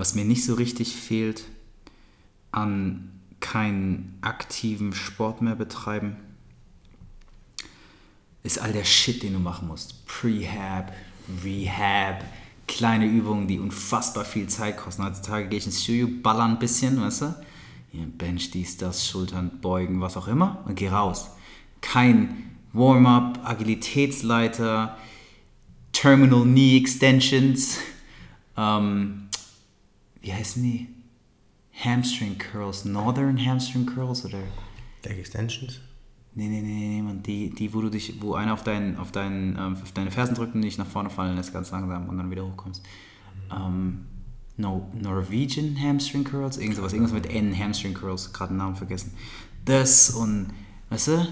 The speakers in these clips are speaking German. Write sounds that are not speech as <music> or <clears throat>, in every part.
Was mir nicht so richtig fehlt, an keinen aktiven Sport mehr betreiben, ist all der Shit, den du machen musst. Prehab, Rehab, kleine Übungen, die unfassbar viel Zeit kosten. Heutzutage gehe ich ins Studio, baller ein bisschen, weißt du? Hier, Bench, dies, das, Schultern, Beugen, was auch immer und geh raus. Kein Warm-up, Agilitätsleiter, Terminal Knee Extensions, ähm, wie heißen die? Hamstring Curls, Northern Hamstring Curls oder? Leg Extensions? Nee, nee, nee, nee. Die, die, wo du dich, wo einer auf, deinen, auf, deinen, ähm, auf deine Fersen drückt und dich nach vorne fallen lässt, ganz langsam und dann wieder hochkommst. Ähm, no, Norwegian Hamstring Curls, irgend sowas, irgendwas mit N Hamstring Curls, gerade den Namen vergessen. Das und, weißt du?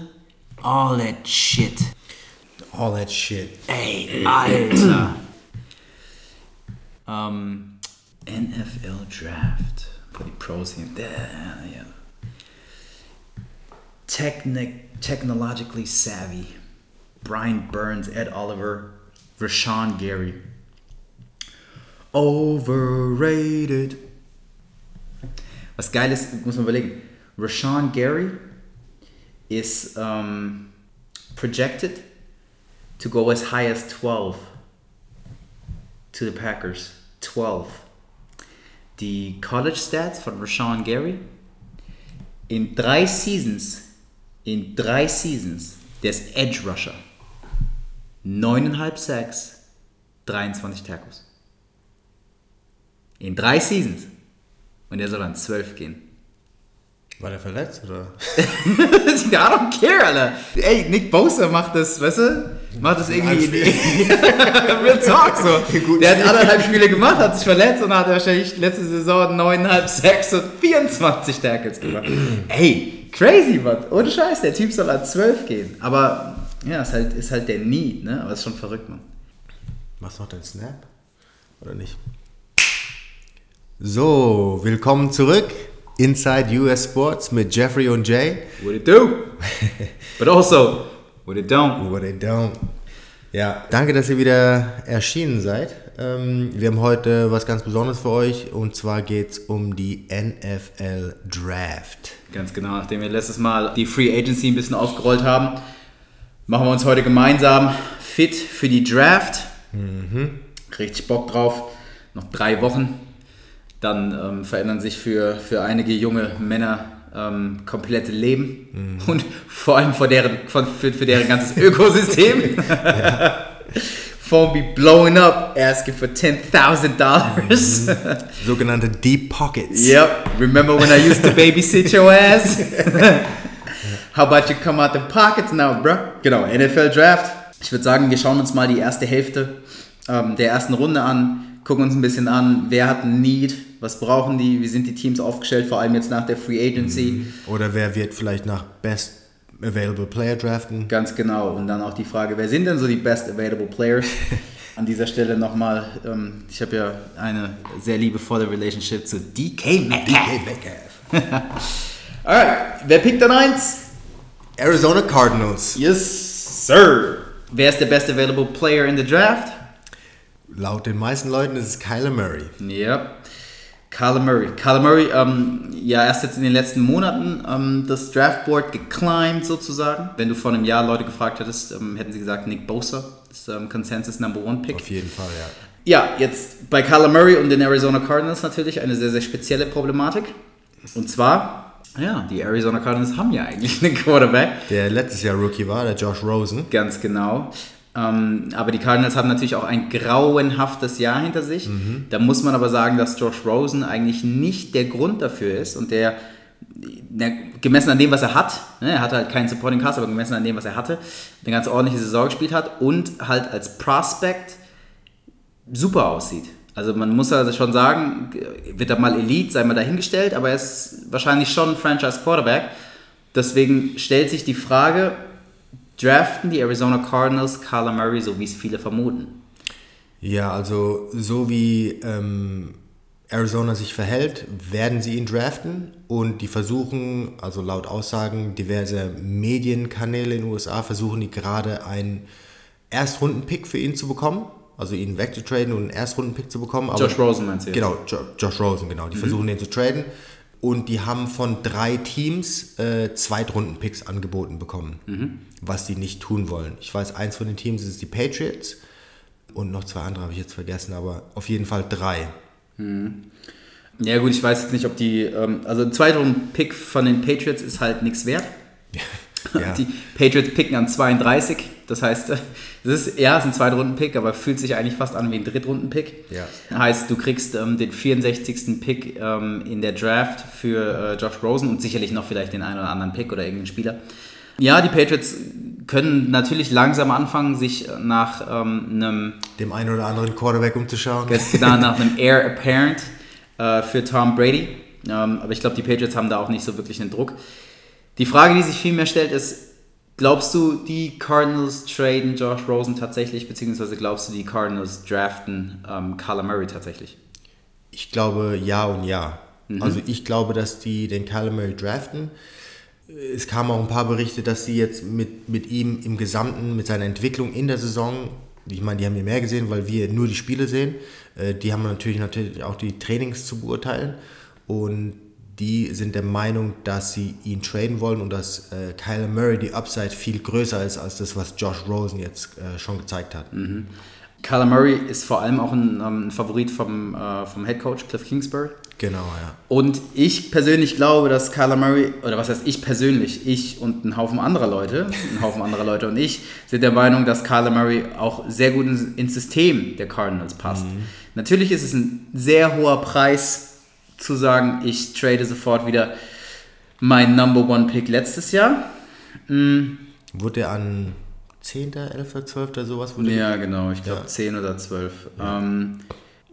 All that shit. All that shit. Ey, Alter. <clears throat> ähm, NFL Draft. Für die Pros. Da, ja. Technic, technologically savvy. Brian Burns, Ed Oliver, Rashawn Gary. Overrated. Was geil ist, muss man überlegen. Rashawn Gary is um, projected to go as high as 12 to the Packers. 12. Die College Stats von Rashawn Gary in drei Seasons, in drei Seasons, der ist Edge Rusher. 9,5 Sacks, 23 Tackles. In drei Seasons. Und der soll an 12 gehen. War der verletzt oder? <laughs> I don't care, Alter. Ey, Nick Bosa macht das, weißt du? Macht das irgendwie. <laughs> Real Talk so. <laughs> Der hat anderthalb Spiele gemacht, hat sich verletzt und hat wahrscheinlich letzte Saison 9,5 Sacks und 24 Tackles gemacht. <clears throat> Ey, crazy, Mann. Ohne Scheiß, der Typ soll an 12 gehen. Aber ja, ist halt, ist halt der Need, ne? Aber ist schon verrückt, Mann. Machst du noch den Snap? Oder nicht? So, willkommen zurück. Inside US Sports mit Jeffrey und Jay. What it do? <laughs> But also, what it don't. What they don't. Ja, danke, dass ihr wieder erschienen seid. Ähm, wir haben heute was ganz Besonderes für euch und zwar geht es um die NFL Draft. Ganz genau, nachdem wir letztes Mal die Free Agency ein bisschen aufgerollt haben, machen wir uns heute gemeinsam fit für die Draft. Richtig Bock drauf. Noch drei Wochen. Dann ähm, verändern sich für, für einige junge Männer ähm, komplette Leben und vor allem für deren, von, für, für deren ganzes <laughs> Ökosystem. Phone be blowing up, asking for $10,000. Sogenannte Deep Pockets. Yep. Remember when I used to babysit your ass? <laughs> How about you come out the pockets now, bro? Genau, NFL Draft. Ich würde sagen, wir schauen uns mal die erste Hälfte ähm, der ersten Runde an, gucken uns ein bisschen an, wer hat ein Need, was brauchen die, wie sind die Teams aufgestellt, vor allem jetzt nach der Free Agency. Oder wer wird vielleicht nach Best Available Player draften? Ganz genau. Und dann auch die Frage, wer sind denn so die Best Available Players? <laughs> An dieser Stelle nochmal, ähm, ich habe ja eine sehr liebevolle Relationship zu DK Metcalf. Alright, <laughs> wer pickt dann eins? Arizona Cardinals. Yes, sir. Wer ist der Best Available Player in the Draft? Laut den meisten Leuten ist es Kyler Murray. Yep. Kyler Murray. Kyler Murray, ähm, ja, erst jetzt in den letzten Monaten ähm, das Draftboard geclimbed sozusagen. Wenn du vor einem Jahr Leute gefragt hättest, ähm, hätten sie gesagt Nick Bosa ist ähm, Consensus Number One Pick. Auf jeden Fall, ja. Ja, jetzt bei Kyler Murray und den Arizona Cardinals natürlich eine sehr, sehr spezielle Problematik. Und zwar, ja, die Arizona Cardinals haben ja eigentlich <laughs> einen Quarterback. Der letztes Jahr Rookie war, der Josh Rosen. Ganz genau. Ähm, aber die Cardinals haben natürlich auch ein grauenhaftes Jahr hinter sich. Da muss man aber sagen, dass Josh Rosen eigentlich nicht der Grund dafür ist und der, der gemessen an dem, was er hat, ne, er hatte halt keinen Supporting Cast, aber gemessen an dem, was er hatte, eine ganz ordentliche Saison gespielt hat und halt als Prospect super aussieht. Also man muss also schon sagen, wird er mal Elite, sei mal dahingestellt, aber er ist wahrscheinlich schon ein Franchise Quarterback. Deswegen stellt sich die Frage, draften die Arizona Cardinals Kyler Murray, so wie es viele vermuten? Ja, also so wie ähm, Arizona sich verhält, werden sie ihn draften und die versuchen, also laut Aussagen diverser Medienkanäle in den USA, versuchen die gerade einen Erstrunden-Pick für ihn zu bekommen. also ihn wegzutraden und einen Erstrunden-Pick zu bekommen. Josh Rosen meinst du jetzt? Genau, jo Josh Rosen, genau. Die versuchen den zu traden. Und die haben von drei Teams äh, Zweitrunden-Picks angeboten bekommen, was die nicht tun wollen. Ich weiß, eins von den Teams ist die Patriots und noch zwei andere habe ich jetzt vergessen, aber auf jeden Fall drei. Ja gut, ich weiß jetzt nicht, ob die, ähm, also ein Zweitrunden-Pick von den Patriots ist halt nichts wert. Ja. Die Patriots picken an 32, das heißt, <laughs> das ist, ja, es ist ein Zweitrunden-Pick, aber fühlt sich eigentlich fast an wie ein Drittrunden-Pick. Ja. Heißt, du kriegst ähm, den 64. Pick ähm, in der Draft für äh, Josh Rosen und sicherlich noch vielleicht den einen oder anderen Pick oder irgendeinen Spieler. Ja, die Patriots können natürlich langsam anfangen, sich nach ähm, einem Dem einen oder anderen Quarterback umzuschauen. Genau <laughs> nach einem Heir Apparent äh, für Tom Brady. Ähm, aber ich glaube, die Patriots haben da auch nicht so wirklich einen Druck. Die Frage, die sich vielmehr stellt, ist, glaubst du, die Cardinals traden Josh Rosen tatsächlich, beziehungsweise glaubst du, die Cardinals draften ähm, Kyler Murray tatsächlich? Ich glaube ja und ja. Also ich glaube, dass die den Kyler Murray draften. Es kamen auch ein paar Berichte, dass sie jetzt mit, mit ihm im Gesamten, mit seiner Entwicklung in der Saison, ich meine, die haben wir mehr gesehen, weil wir nur die Spiele sehen. Äh, Die haben natürlich, natürlich auch die Trainings zu beurteilen. Und die sind der Meinung, dass sie ihn traden wollen und dass äh, Kyler Murray die Upside viel größer ist als das, was Josh Rosen jetzt äh, schon gezeigt hat. Kyler Murray ist vor allem auch ein, ähm, ein Favorit vom, äh, vom Head Coach Cliff Kingsbury. Genau, ja. Und ich persönlich glaube, dass Kyler Murray, oder was heißt ich persönlich, ich und ein Haufen anderer Leute, ein Haufen anderer Leute und ich, sind der Meinung, dass Kyler Murray auch sehr gut ins, ins System der Cardinals passt. Natürlich ist es ein sehr hoher Preis zu sagen, ich trade sofort wieder mein Number One Pick letztes Jahr. Wurde er an 10., 11., 12. sowas? Wurde Ja, genau, ich glaube Ja. 10 oder 12. Ja. Ähm,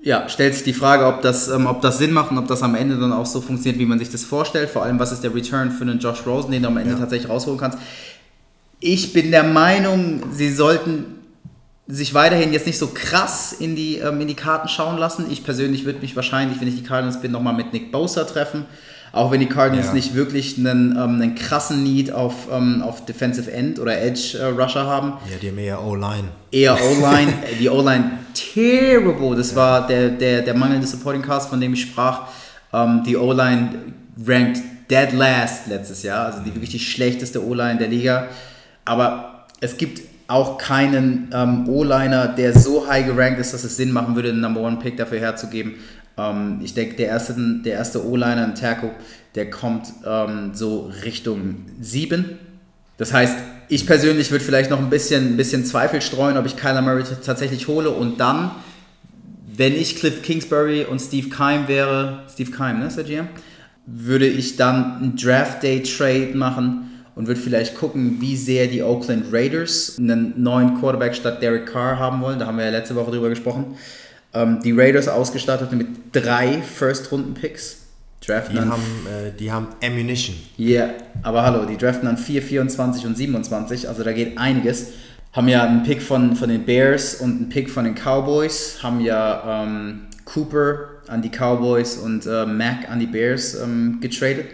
ja, stellt sich die Frage, ob das, ähm, ob das Sinn macht und ob das am Ende dann auch so funktioniert, wie man sich das vorstellt. Vor allem, was ist der Return für einen Josh Rosen, den du am Ende Ja. tatsächlich rausholen kannst. Ich bin der Meinung, sie sollten sich weiterhin jetzt nicht so krass in die, ähm, in die Karten schauen lassen. Ich persönlich würde mich wahrscheinlich, wenn ich die Cardinals bin, nochmal mit Nick Bosa treffen. Auch wenn die Cardinals Ja. nicht wirklich einen, ähm, einen krassen Need auf, ähm, auf Defensive End oder Edge äh, Rusher haben Ja, die haben eher O-Line. eher O-Line. <laughs> die O-Line terrible. Das war der, der, der mangelnde Supporting Cast, von dem ich sprach. Ähm, die O-Line ranked dead last letztes Jahr, also die wirklich die schlechteste O-Line der Liga. Aber es gibt auch keinen ähm, O-Liner, der so high gerankt ist, dass es Sinn machen würde, einen Number One Pick dafür herzugeben. Ähm, ich denke, der erste, der erste O-Liner, ein Tackle, der kommt ähm, so Richtung 7. Das heißt, ich persönlich würde vielleicht noch ein bisschen, ein bisschen Zweifel streuen, ob ich Kyler Murray tatsächlich hole und dann, wenn ich Cliff Kingsbury und Steve Keim wäre, Steve Keim, ne, ist der GM, würde ich dann einen Draft Day Trade machen und würde vielleicht gucken, wie sehr die Oakland Raiders einen neuen Quarterback statt Derek Carr haben wollen. Da haben wir ja letzte Woche drüber gesprochen. Ähm, die Raiders ausgestattet mit drei First-Runden-Picks. Draften Die haben, äh, die haben Ammunition. ja, aber hallo, die draften dann 4, 24 und 27, also da geht einiges. Haben ja einen Pick von, von den Bears und einen Pick von den Cowboys, haben ja ähm, Cooper an die Cowboys und äh, Mac an die Bears ähm, getradet.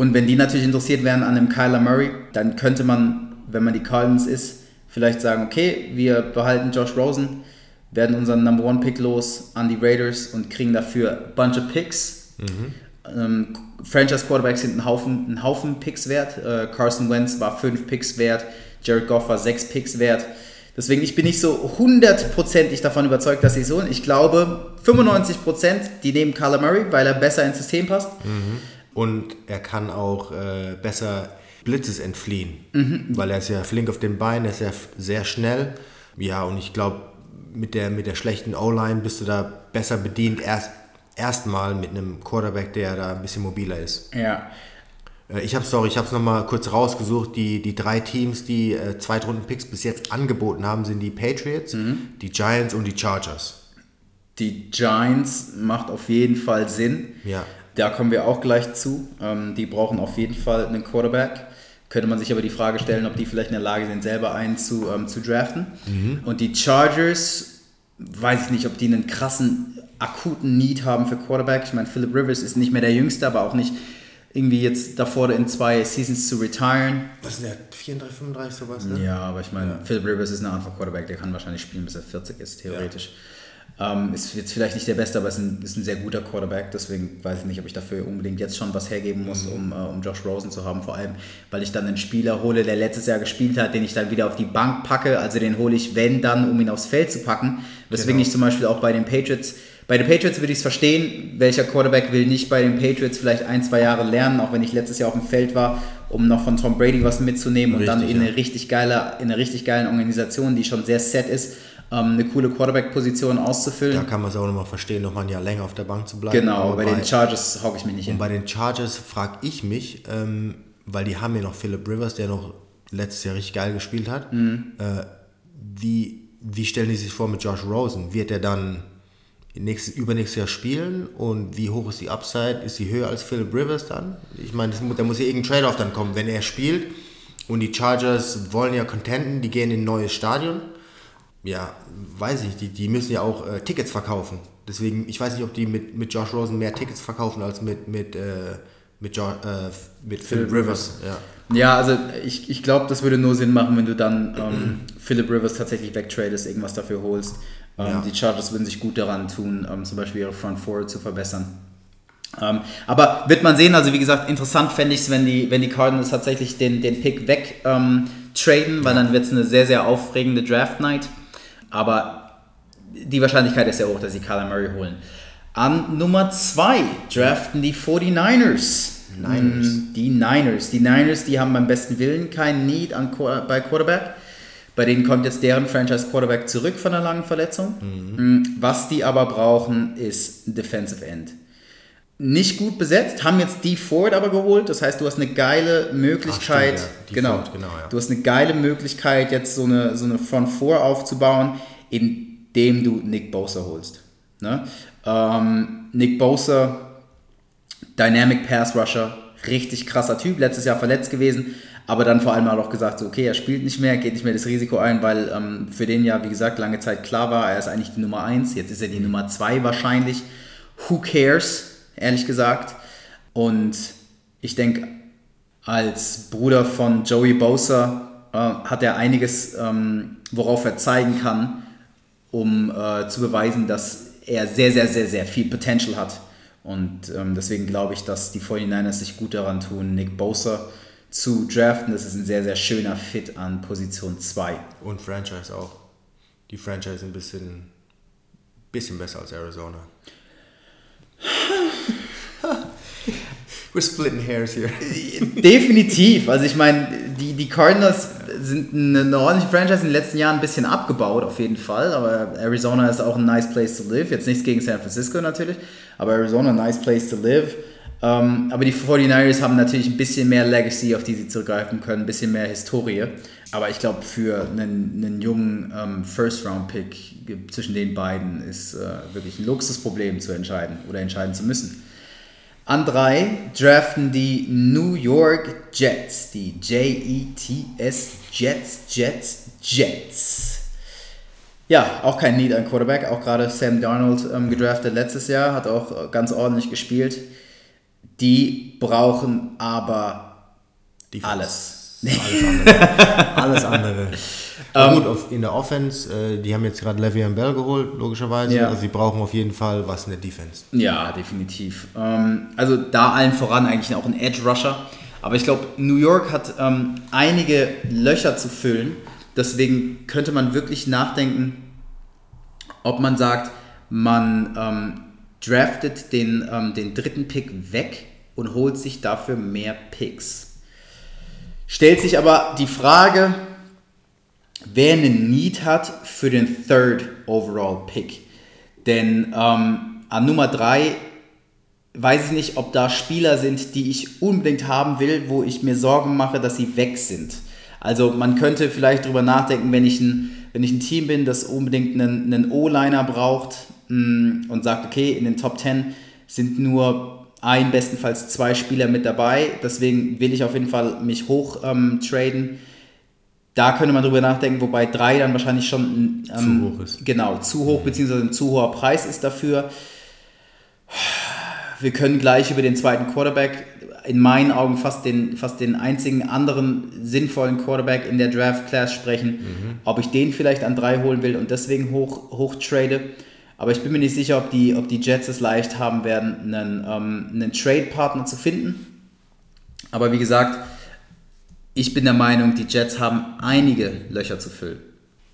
Und wenn die natürlich interessiert wären an dem Kyler Murray, dann könnte man, wenn man die Cardinals ist, vielleicht sagen, okay, wir behalten Josh Rosen, werden unseren Number One Pick los an die Raiders und kriegen dafür a bunch of Picks. Ähm, Franchise Quarterbacks sind ein Haufen, ein Haufen Picks wert. Äh, Carson Wentz war fünf Picks wert, Jared Goff war sechs Picks wert. Deswegen, ich bin nicht so hundertprozentig davon überzeugt, dass sie so. Ich glaube, 95%, die nehmen Kyler Murray, weil er besser ins System passt. Und er kann auch äh, besser Blitzes entfliehen. Mhm. Weil er ist ja flink auf den Beinen, er ist ja sehr schnell. Ja, und ich glaube, mit der, mit der schlechten O-Line bist du da besser bedient, erst erstmal mit einem Quarterback, der da ein bisschen mobiler ist. Ja. Äh, Ich habe sorry, ich habe es nochmal kurz rausgesucht. Die, die drei Teams, die äh, Zweitrunden-Picks bis jetzt angeboten haben, sind die Patriots, Mhm. die Giants und die Chargers. Die Giants macht auf jeden Fall Sinn. Ja. Da kommen wir auch gleich zu. Ähm, die brauchen auf jeden Fall einen Quarterback. Könnte man sich aber die Frage stellen, ob die vielleicht in der Lage sind, selber einen zu, ähm, zu draften. Und die Chargers, weiß ich nicht, ob die einen krassen, akuten Need haben für Quarterback. Ich meine, Philip Rivers ist nicht mehr der Jüngste, aber auch nicht irgendwie jetzt davor in zwei Seasons zu retiren. Was ist der? 34, 35 sowas, ne? Ja, aber ich meine, ja. Philip Rivers ist eine Art von Quarterback, der kann wahrscheinlich spielen, bis er 40 ist, theoretisch. Ja. Ähm, ist jetzt vielleicht nicht der Beste, aber ist ein, ist ein sehr guter Quarterback. Deswegen weiß ich nicht, ob ich dafür unbedingt jetzt schon was hergeben muss, mhm. um, äh, um Josh Rosen zu haben. Vor allem, weil ich dann einen Spieler hole, der letztes Jahr gespielt hat, den ich dann wieder auf die Bank packe. Also den hole ich, wenn dann, um ihn aufs Feld zu packen. Weswegen genau. ich zum Beispiel auch bei den Patriots bei den Patriots würde ich es verstehen, welcher Quarterback will nicht bei den Patriots vielleicht ein, zwei Jahre lernen, auch wenn ich letztes Jahr auf dem Feld war, um noch von Tom Brady was mitzunehmen richtig, und dann in, ja. eine richtig geile, in einer richtig geilen Organisation, die schon sehr set ist, ähm, eine coole Quarterback-Position auszufüllen. Da kann man es auch nochmal verstehen, nochmal ein Jahr länger auf der Bank zu bleiben. Genau, bei, bei, den Chargers hocke ich mich nicht hin. Und bei den Chargers frage ich mich, ähm, weil die haben ja noch Philip Rivers, der noch letztes Jahr richtig geil gespielt hat. Mhm. Äh, wie, wie stellen die sich vor mit Josh Rosen? Wird er dann nächstes, übernächstes Jahr spielen und wie hoch ist die Upside? Ist sie höher als Philip Rivers dann? Ich meine, da muss ja irgendein Trade-off dann kommen, wenn er spielt und die Chargers wollen ja contenten, die gehen in ein neues Stadion ja, weiß ich, die, die müssen ja auch äh, Tickets verkaufen. Deswegen, ich weiß nicht, ob die mit, mit Josh Rosen mehr Tickets verkaufen als mit, mit, äh, mit, jo äh, mit Philip Rivers. Rivers. Ja. ja, also ich, ich glaube, das würde nur Sinn machen, wenn du dann ähm, <clears throat> Philip Rivers tatsächlich wegtradest, irgendwas dafür holst. Ähm, ja. Die Chargers würden sich gut daran tun, ähm, zum Beispiel ihre Front Four zu verbessern. Ähm, aber wird man sehen, also wie gesagt, interessant fände ich es, wenn die, wenn die Cardinals tatsächlich den, den Pick weg ähm, traden, weil dann wird es eine sehr, sehr aufregende Draft Night. Aber die Wahrscheinlichkeit ist sehr hoch, dass sie Kyler Murray holen. An Nummer 2 draften die 49ers. Niners. Mm, die Niners. Die Niners, die haben beim besten Willen keinen Need an, bei Quarterback. Bei denen kommt jetzt deren Franchise Quarterback zurück von einer langen Verletzung. Mhm. Mm, was die aber brauchen, ist ein Defensive End nicht gut besetzt, haben jetzt die Ford aber geholt. Das heißt, du hast eine geile Möglichkeit, Ach, stimmt, ja. genau, Ford, genau ja. du hast eine geile Möglichkeit, jetzt so eine, so eine Front 4 aufzubauen, indem du Nick Bosa holst. Ne? Ähm, Nick Bosa, Dynamic Pass Rusher, richtig krasser Typ, letztes Jahr verletzt gewesen, aber dann vor allem auch gesagt, so, okay, er spielt nicht mehr, geht nicht mehr das Risiko ein, weil ähm, für den ja, wie gesagt, lange Zeit klar war, er ist eigentlich die Nummer 1, jetzt ist er die Nummer 2 wahrscheinlich. Who cares? Ehrlich gesagt. Und ich denke, als Bruder von Joey Bosa äh, hat er einiges, ähm, worauf er zeigen kann, um äh, zu beweisen, dass er sehr, sehr, sehr, sehr viel Potential hat. Und ähm, deswegen glaube ich, dass die 49ers sich gut daran tun, Nick Bosa zu draften. Das ist ein sehr, sehr schöner Fit an Position 2. Und Franchise auch. Die Franchise ein bisschen, bisschen besser als Arizona. <sighs> We're splitting hairs here. <laughs> Definitiv. Also ich meine, die, die Cardinals sind eine, ordentliche Franchise in den letzten Jahren ein bisschen abgebaut, auf jeden Fall. Aber Arizona ist auch ein nice place to live. Jetzt nichts gegen San Francisco natürlich, aber Arizona, nice place to live. Um, ähm, aber die 49ers haben natürlich ein bisschen mehr Legacy, auf die sie zurückgreifen können, ein bisschen mehr Historie. Aber ich glaube, für einen, einen jungen ähm, First-Round-Pick zwischen den beiden ist uh, wirklich ein Luxusproblem zu entscheiden oder entscheiden zu müssen. An drei draften die New York Jets, die J-E-T-S, Jets, Jets, Jets. Ja, auch kein Need an Quarterback, auch gerade Sam Darnold ähm, gedraftet letztes Jahr, hat auch ganz ordentlich gespielt. Die brauchen aber Defense. alles. Alles andere. <laughs> Alles andere. Um, ähm, gut, in der Offense, äh, die haben jetzt gerade Le'Veon Bell geholt, logischerweise. Ja. Also sie brauchen auf jeden Fall was in der Defense. Ja, definitiv. Ähm, also da allen voran eigentlich auch ein Edge Rusher. Aber ich glaube, New York hat ähm, einige Löcher zu füllen. Deswegen könnte man wirklich nachdenken, ob man sagt, man ähm, draftet den, ähm, den dritten Pick weg und holt sich dafür mehr Picks. Stellt sich aber die Frage, wer einen Need hat für den Third Overall Pick. Denn ähm, an Nummer 3 weiß ich nicht, ob da Spieler sind, die ich unbedingt haben will, wo ich mir Sorgen mache, dass sie weg sind. Also man könnte vielleicht darüber nachdenken, wenn ich ein, wenn ich ein Team bin, das unbedingt einen, einen O-Liner braucht mh, mm, und sagt, okay, in den Top 10 sind nur ein, bestenfalls zwei Spieler mit dabei. Deswegen will ich auf jeden Fall mich hoch ähm, traden. Da könnte man drüber nachdenken, wobei drei dann wahrscheinlich schon ähm, zu hoch ist. Genau, zu hoch, beziehungsweise ein zu hoher Preis ist dafür. Wir können gleich über den zweiten Quarterback in meinen Augen fast den, fast den einzigen anderen sinnvollen Quarterback in der Draft-Class sprechen, mhm. ob ich den vielleicht an drei holen will und deswegen hoch, hoch trade. Aber ich bin mir nicht sicher, ob die, ob die Jets es leicht haben werden, einen, ähm, einen Trade-Partner zu finden. Aber wie gesagt, ich bin der Meinung, die Jets haben einige Löcher zu füllen.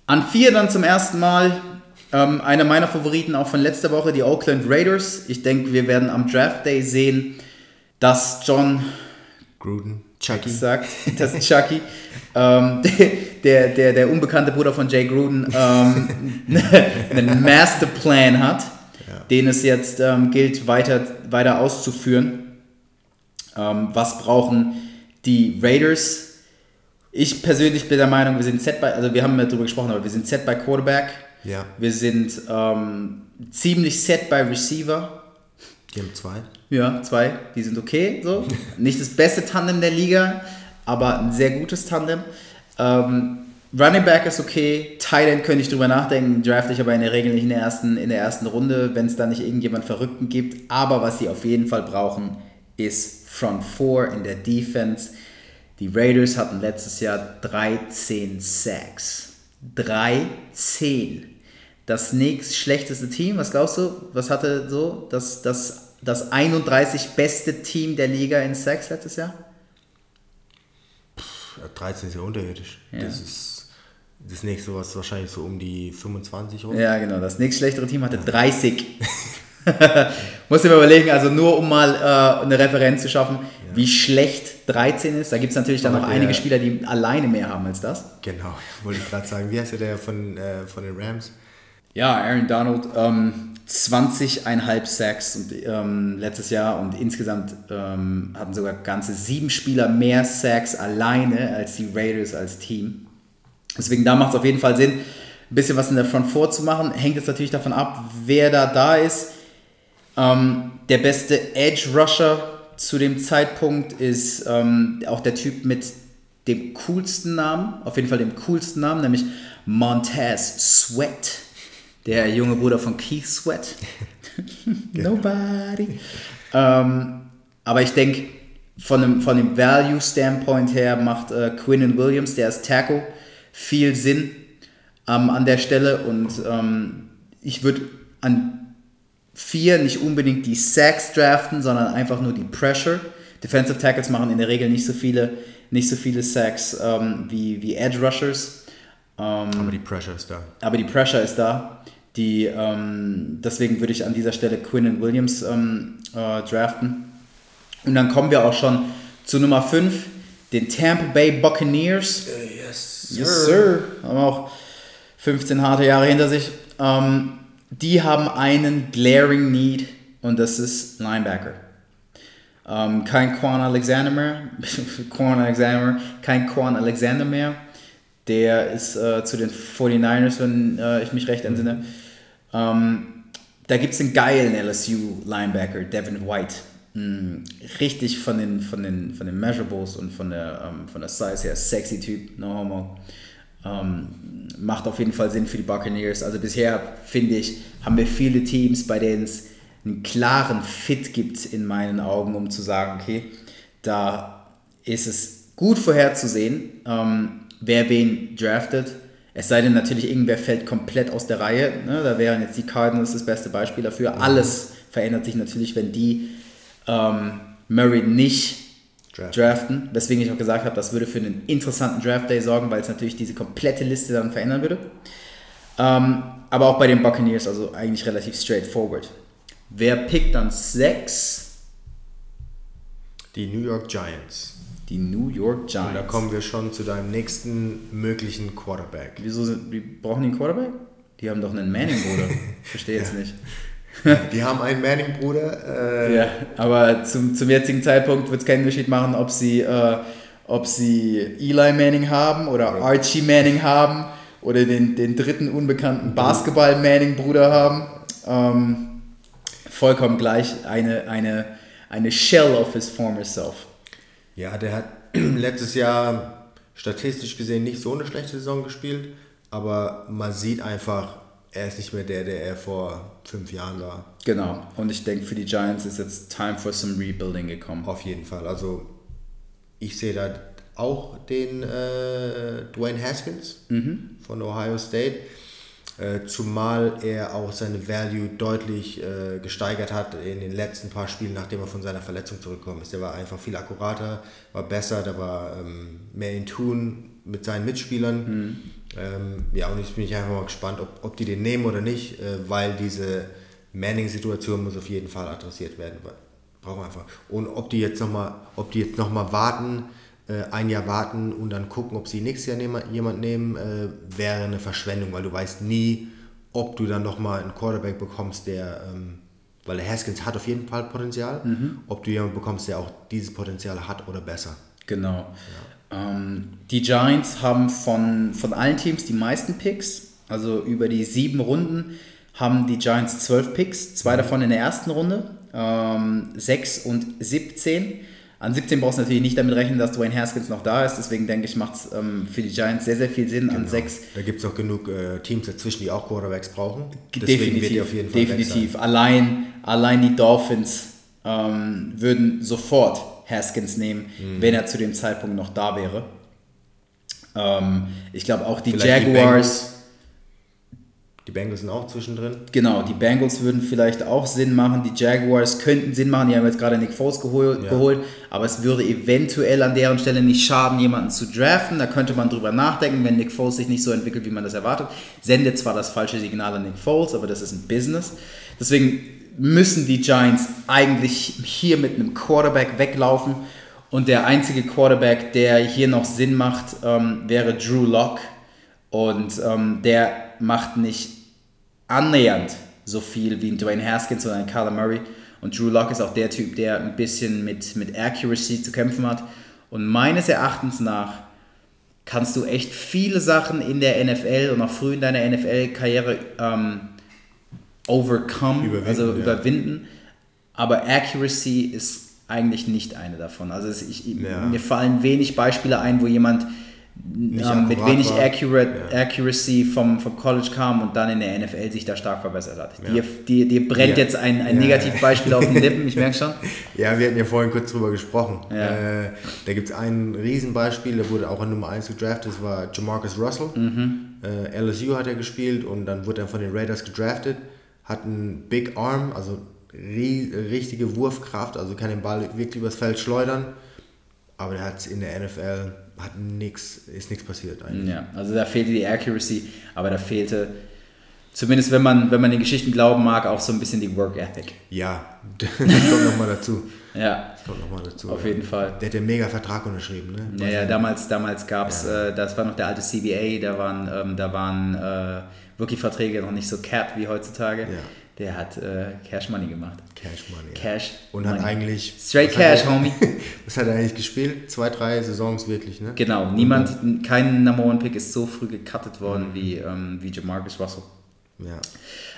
An vier dann zum ersten Mal ähm, einer meiner Favoriten auch von letzter Woche, die Oakland Raiders. Ich denke, wir werden am Draft Day sehen, dass John Gruden, Chucky, sagt, dass Chucky, ähm, <laughs> der, der, der unbekannte Bruder von Jay Gruden, ähm, <laughs> einen Masterplan hat, ja. den es jetzt ähm, gilt, weiter, weiter auszuführen. Ähm, was brauchen die Raiders? Ich persönlich bin der Meinung, wir sind set bei, also wir haben ja darüber gesprochen, aber wir sind set bei Quarterback. Ja. Wir sind ähm, ziemlich set bei Receiver. Die haben zwei. Ja, zwei. Die sind okay. So. <laughs> Nicht das beste Tandem der Liga, aber ein sehr gutes Tandem. Ähm, Running Back ist okay. Tight End könnte ich drüber nachdenken. Draft ich aber in der Regel nicht in der ersten, in der ersten Runde, wenn es da nicht irgendjemand Verrückten gibt. Aber was sie auf jeden Fall brauchen, ist Front Four in der Defense. Die Raiders hatten letztes Jahr 13 Sacks. 13 das nächst schlechteste Team, was glaubst du, was hatte so das, das, das 31 beste Team der Liga in Sex letztes Jahr? 13 ist ja unterirdisch. Ja. Das ist das nächste, was wahrscheinlich so um die 25 rum. Ja, genau. Das nächst schlechtere Team hatte 30. <laughs> <laughs> Muss ich mir überlegen, also nur um mal äh, eine Referenz zu schaffen, ja. wie schlecht 13 ist. Da gibt es natürlich dann noch einige Spieler, die alleine mehr haben als das. Genau, <laughs> wollte ich gerade sagen. Wie heißt der, der von, äh, von den Rams? Ja, Aaron Donald, ähm, 20,5 Sacks und, ähm, letztes Jahr und insgesamt ähm, hatten sogar ganze sieben Spieler mehr Sacks alleine als die Raiders als Team. Deswegen da macht es auf jeden Fall Sinn, ein bisschen was in der Front 4 zu machen. Hängt jetzt natürlich davon ab, wer da da ist. Ähm, der beste Edge Rusher zu dem Zeitpunkt ist ähm, auch der Typ mit dem coolsten Namen, auf jeden Fall dem coolsten Namen, nämlich Montez Sweat der junge Bruder von Keith Sweat. <laughs> Nobody. ähm, aber ich denke, von dem, von dem Value-Standpoint her macht äh, Quinn Williams, der ist Tackle, viel Sinn ähm, an der Stelle. Und ähm, ich würde an vier nicht unbedingt die Sacks draften, sondern einfach nur die Pressure. Defensive Tackles machen in der Regel nicht so viele, nicht so viele Sacks ähm, wie, wie Edge Rushers. Ähm, aber die Pressure ist da. Aber die Pressure ist da. Die, ähm, deswegen würde ich an dieser Stelle Quinn und Williams ähm, äh, draften. Und dann kommen wir auch schon zu Nummer 5, den Tampa Bay Buccaneers. Uh, yes, sir. Yes, sir. Haben auch 15 harte Jahre hinter sich. Ähm, die haben einen glaring Need und das ist Linebacker. Ähm, kein Quan Alexander mehr, <laughs> Quan Alexander, kein Quan Alexander mehr. Der ist äh, zu den 49ers, wenn äh, ich mich recht entsinne. Ähm, da gibt es einen geilen LSU-Linebacker, Devin White. Mhm, richtig von den, von, den, von den Measurables und von der, ähm, von der Size her sexy Typ, no homo. Ähm, macht auf jeden Fall Sinn für die Buccaneers. Also bisher, finde ich, haben wir viele Teams, bei denen es einen klaren Fit gibt in meinen Augen, um zu sagen, okay, da ist es gut vorherzusehen, ähm, wer wen draftet es sei denn natürlich, irgendwer fällt komplett aus der Reihe. Ne? Da wären jetzt die Cardinals das beste Beispiel dafür. Alles verändert sich natürlich, wenn die ähm, Murray nicht Draft. draften. Weswegen ich auch gesagt habe, das würde für einen interessanten Draft Day sorgen, weil es natürlich diese komplette Liste dann verändern würde. Ähm, aber auch bei den Buccaneers, also eigentlich relativ straightforward. Wer pickt dann 6? Die New York Giants die New York Giants. Und da kommen wir schon zu deinem nächsten möglichen Quarterback. Wieso sind, wie, brauchen die einen Quarterback? Die haben doch einen Manning-Bruder. <laughs> Verstehe jetzt nicht. <laughs> die haben einen Manning-Bruder. Äh ja, aber zum, zum jetzigen Zeitpunkt wird es keinen Unterschied machen, ob sie, äh, ob sie Eli Manning haben oder Archie Manning haben oder den, den dritten unbekannten Basketball-Manning-Bruder haben. Ähm, vollkommen gleich eine, eine, eine Shell of his former self. Ja, der hat <clears throat> letztes Jahr statistisch gesehen nicht so eine schlechte Saison gespielt, aber man sieht einfach, er ist nicht mehr der, der er vor fünf Jahren war. Genau. Und ich denke, für die Giants ist jetzt time for some rebuilding gekommen. Auf jeden Fall. Also ich sehe da auch den äh, Dwayne Haskins mhm. von Ohio State. Äh, zumal er auch seine Value deutlich äh, gesteigert hat in den letzten paar Spielen, nachdem er von seiner Verletzung zurückgekommen ist. Der war einfach viel akkurater, war besser, der war ähm, mehr in Tun mit seinen Mitspielern. Mhm. Ähm, ja, und ich bin einfach mal gespannt, ob, ob die den nehmen oder nicht, äh, weil diese Manning-Situation muss auf jeden Fall adressiert werden. Brauchen wir einfach. Und ob die jetzt nochmal, ob die jetzt noch mal warten, äh, ein Jahr warten und dann gucken, ob sie nächstes Jahr nehm, jemand nehmen, äh, wäre eine Verschwendung, weil du weißt nie, ob du dann nochmal einen Quarterback bekommst, der, ähm, weil der Haskins hat auf jeden Fall Potenzial, mhm. ob du jemanden bekommst, der auch dieses Potenzial hat oder besser. Genau. Ja. Ähm, die Giants haben von, von allen Teams die meisten Picks, also über die sieben Runden haben die Giants zwölf Picks, zwei mhm. davon in der ersten Runde, ähm, 6 und 17. An 17 brauchst du natürlich nicht damit rechnen, dass Dwayne Haskins noch da ist. Deswegen denke ich, macht es ähm, für die Giants sehr, sehr viel Sinn. Genau. An 6. Da gibt es auch genug äh, Teams dazwischen, die auch Quarterbacks brauchen. Deswegen definitiv, wird die auf jeden Fall definitiv. Allein, allein die Dolphins ähm, würden sofort Haskins nehmen, mhm. wenn er zu dem Zeitpunkt noch da wäre. Ähm, ich glaube auch die Vielleicht Jaguars. Die die Bengals sind auch zwischendrin. Genau, die Bengals würden vielleicht auch Sinn machen. Die Jaguars könnten Sinn machen. Die haben jetzt gerade Nick Foles gehol ja. geholt. Aber es würde eventuell an deren Stelle nicht schaden, jemanden zu draften. Da könnte man drüber nachdenken, wenn Nick Foles sich nicht so entwickelt, wie man das erwartet. Sendet zwar das falsche Signal an Nick Foles, aber das ist ein Business. Deswegen müssen die Giants eigentlich hier mit einem Quarterback weglaufen. Und der einzige Quarterback, der hier noch Sinn macht, ähm, wäre Drew Locke. Und ähm, der macht nicht annähernd so viel wie ein Dwayne Haskins oder ein Kyler Murray. Und Drew Locke ist auch der Typ, der ein bisschen mit, mit Accuracy zu kämpfen hat. Und meines Erachtens nach kannst du echt viele Sachen in der NFL und auch früh in deiner NFL-Karriere ähm, overcome, überwinden, also ja. überwinden. Aber Accuracy ist eigentlich nicht eine davon. Also ich, ja. mir fallen wenig Beispiele ein, wo jemand ähm, mit wenig accurate, ja. Accuracy vom, vom College kam und dann in der NFL sich da stark verbessert hat. Ja. Dir, dir, dir brennt jetzt ein, ein Negativbeispiel auf den <laughs> Lippen, ich merke schon. Ja, wir hatten ja vorhin kurz drüber gesprochen. Äh, da gibt es ein Riesenbeispiel, der wurde auch an Nummer 1 gedraftet, das war Jamarcus Russell. Mhm. Äh, LSU hat er gespielt und dann wurde er von den Raiders gedraftet, hat einen Big Arm, also richtige Wurfkraft, also kann den Ball wirklich übers Feld schleudern, aber der hat in der NFL hat nichts, ist nichts passiert eigentlich. Ja, also da fehlte die Accuracy, aber da fehlte, zumindest wenn man, wenn man den Geschichten glauben mag, auch so ein bisschen die Work Ethic. Ja, <laughs> das kommt nochmal dazu. <laughs> Ja, das kommt nochmal dazu. Auf jeden Fall. Der hat den mega Vertrag unterschrieben, ne? Ja, ja, damals, damals gab es, ja. äh, das war noch der alte CBA, da waren, ähm, da waren äh, Rookie-Verträge noch nicht so cap wie heutzutage. Ja der hat äh, Cash Money gemacht. Cash Money. Cash. Und Money. hat eigentlich. Straight Cash, er, Homie. <laughs> was hat er eigentlich gespielt? Zwei, drei Saisons wirklich, ne? Genau. Niemand, kein Number One Pick ist so früh gecuttet worden mhm. wie, ähm, wie Jamarcus Russell. Ja.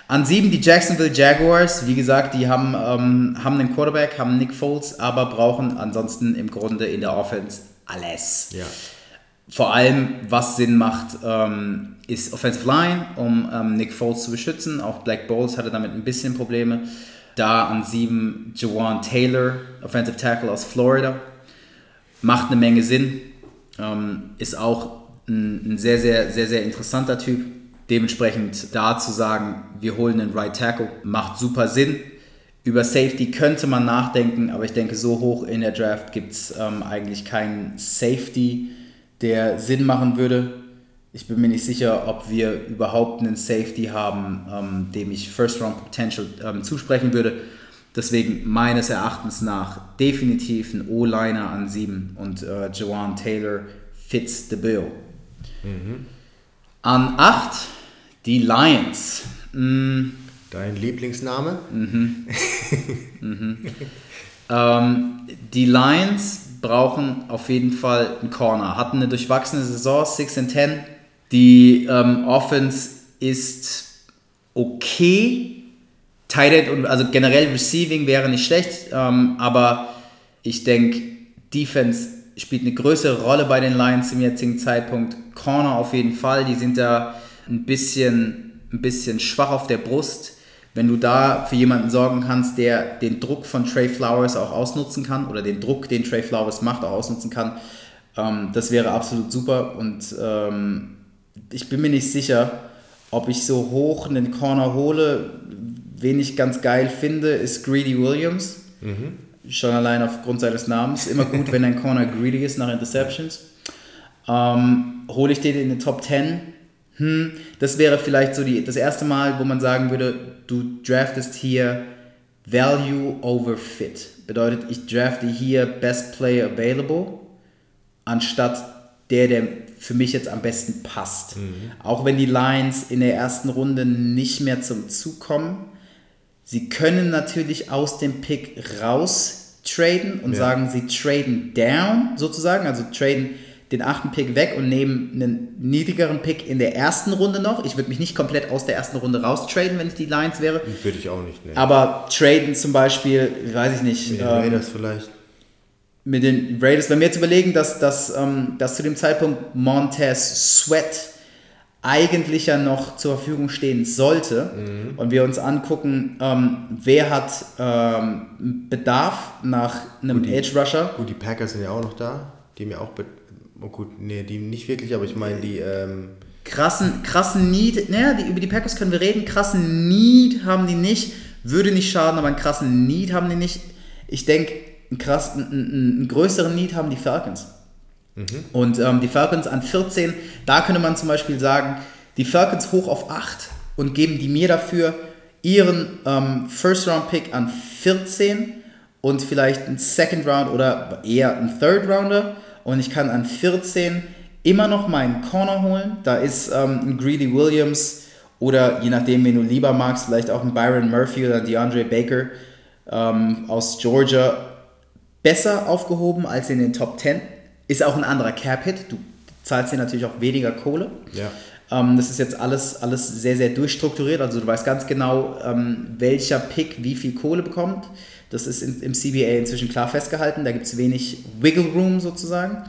An sieben die Jacksonville Jaguars. Wie gesagt, die haben, ähm, haben einen Quarterback, haben Nick Foles, aber brauchen ansonsten im Grunde in der Offense alles. Ja. Vor allem, was Sinn macht, ähm, ist Offensive Line, um ähm, Nick Foles zu beschützen. Auch Black Bowles hatte damit ein bisschen Probleme. Da an sieben Jawan Taylor, Offensive Tackle aus Florida. Macht eine Menge Sinn. Ähm, ist auch ein, ein, sehr, sehr, sehr, sehr interessanter Typ. Dementsprechend da zu sagen, wir holen einen Right Tackle, macht super Sinn. Über Safety könnte man nachdenken, aber ich denke, so hoch in der Draft gibt es ähm, eigentlich keinen Safety, der Sinn machen würde. Ich bin mir nicht sicher, ob wir überhaupt einen Safety haben, ähm, dem ich First Round Potential ähm, zusprechen würde. Deswegen meines Erachtens nach definitiv ein O-Liner an 7 und äh, Jawan Taylor fits the bill. Mhm. An 8 die Lions. Mm. Dein Lieblingsname? Mhm. <laughs> mhm. ähm, die Lions brauchen auf jeden Fall einen Corner. Hatten eine durchwachsene Saison, 6 and 10. Die ähm, Offense ist okay. Tight und also generell Receiving wäre nicht schlecht, ähm, aber ich denke, Defense spielt eine größere Rolle bei den Lions im jetzigen Zeitpunkt. Corner auf jeden Fall, die sind da ein bisschen ein bisschen schwach auf der Brust. Wenn du da für jemanden sorgen kannst, der den Druck von Trey Flowers auch ausnutzen kann oder den Druck, den Trey Flowers macht, auch ausnutzen kann, ähm, das wäre absolut super. Und ähm, ich bin mir nicht sicher, ob ich so hoch einen Corner hole. Wen ich ganz geil finde, ist Greedy Williams. Mhm. Schon allein aufgrund seines Namens. Immer gut, wenn ein Corner greedy ist nach Interceptions. Ähm, hole ich den in den Top 10? Hm, das wäre vielleicht so die, das erste Mal, wo man sagen würde, du draftest hier Value over Fit. Bedeutet, ich drafte hier Best Player Available, anstatt der, der für mich jetzt am besten passt. Mhm. Auch wenn die Lions in der ersten Runde nicht mehr zum Zug kommen. Sie können natürlich aus dem Pick raus traden und ja. sagen, sie traden down sozusagen, also traden den achten Pick weg und nehmen einen niedrigeren Pick in der ersten Runde noch. Ich würde mich nicht komplett aus der ersten Runde raustraden, wenn ich die Lions wäre. Würde ich auch nicht. Nee. Aber traden zum Beispiel, weiß ich nicht. Mit den ähm, Raiders vielleicht. Mit den Raiders, wenn wir jetzt überlegen, dass, dass, ähm, dass zu dem Zeitpunkt Montez Sweat eigentlich ja noch zur Verfügung stehen sollte mhm. und wir uns angucken, ähm, wer hat ähm, Bedarf nach einem Edge Rusher. Gut, die Packers sind ja auch noch da, die mir auch Oh gut, nee, die nicht wirklich, aber ich meine die. Ähm krassen, krassen Need, naja, die, über die Packers können wir reden. Krassen Need haben die nicht. Würde nicht schaden, aber einen krassen Need haben die nicht. Ich denke, einen, einen, einen, größeren Need haben die Falcons. Mhm. Und ähm, die Falcons an 14, da könnte man zum Beispiel sagen, die Falcons hoch auf 8 und geben die mir dafür ihren ähm, First-Round-Pick an 14 und vielleicht einen Second-Round oder eher einen Third-Rounder und ich kann an 14 immer noch meinen Corner holen. Da ist ähm, ein Greedy Williams oder je nachdem, wen du lieber magst, vielleicht auch ein Byron Murphy oder DeAndre Baker ähm, aus Georgia besser aufgehoben als in den Top 10. Ist auch ein anderer Cap-Hit. Du zahlst dir natürlich auch weniger Kohle. Ja. Ähm, das ist jetzt alles, alles sehr, sehr durchstrukturiert. Also du weißt ganz genau, ähm, welcher Pick wie viel Kohle bekommt. Das ist in, im CBA inzwischen klar festgehalten. Da gibt es wenig Wiggle Room sozusagen.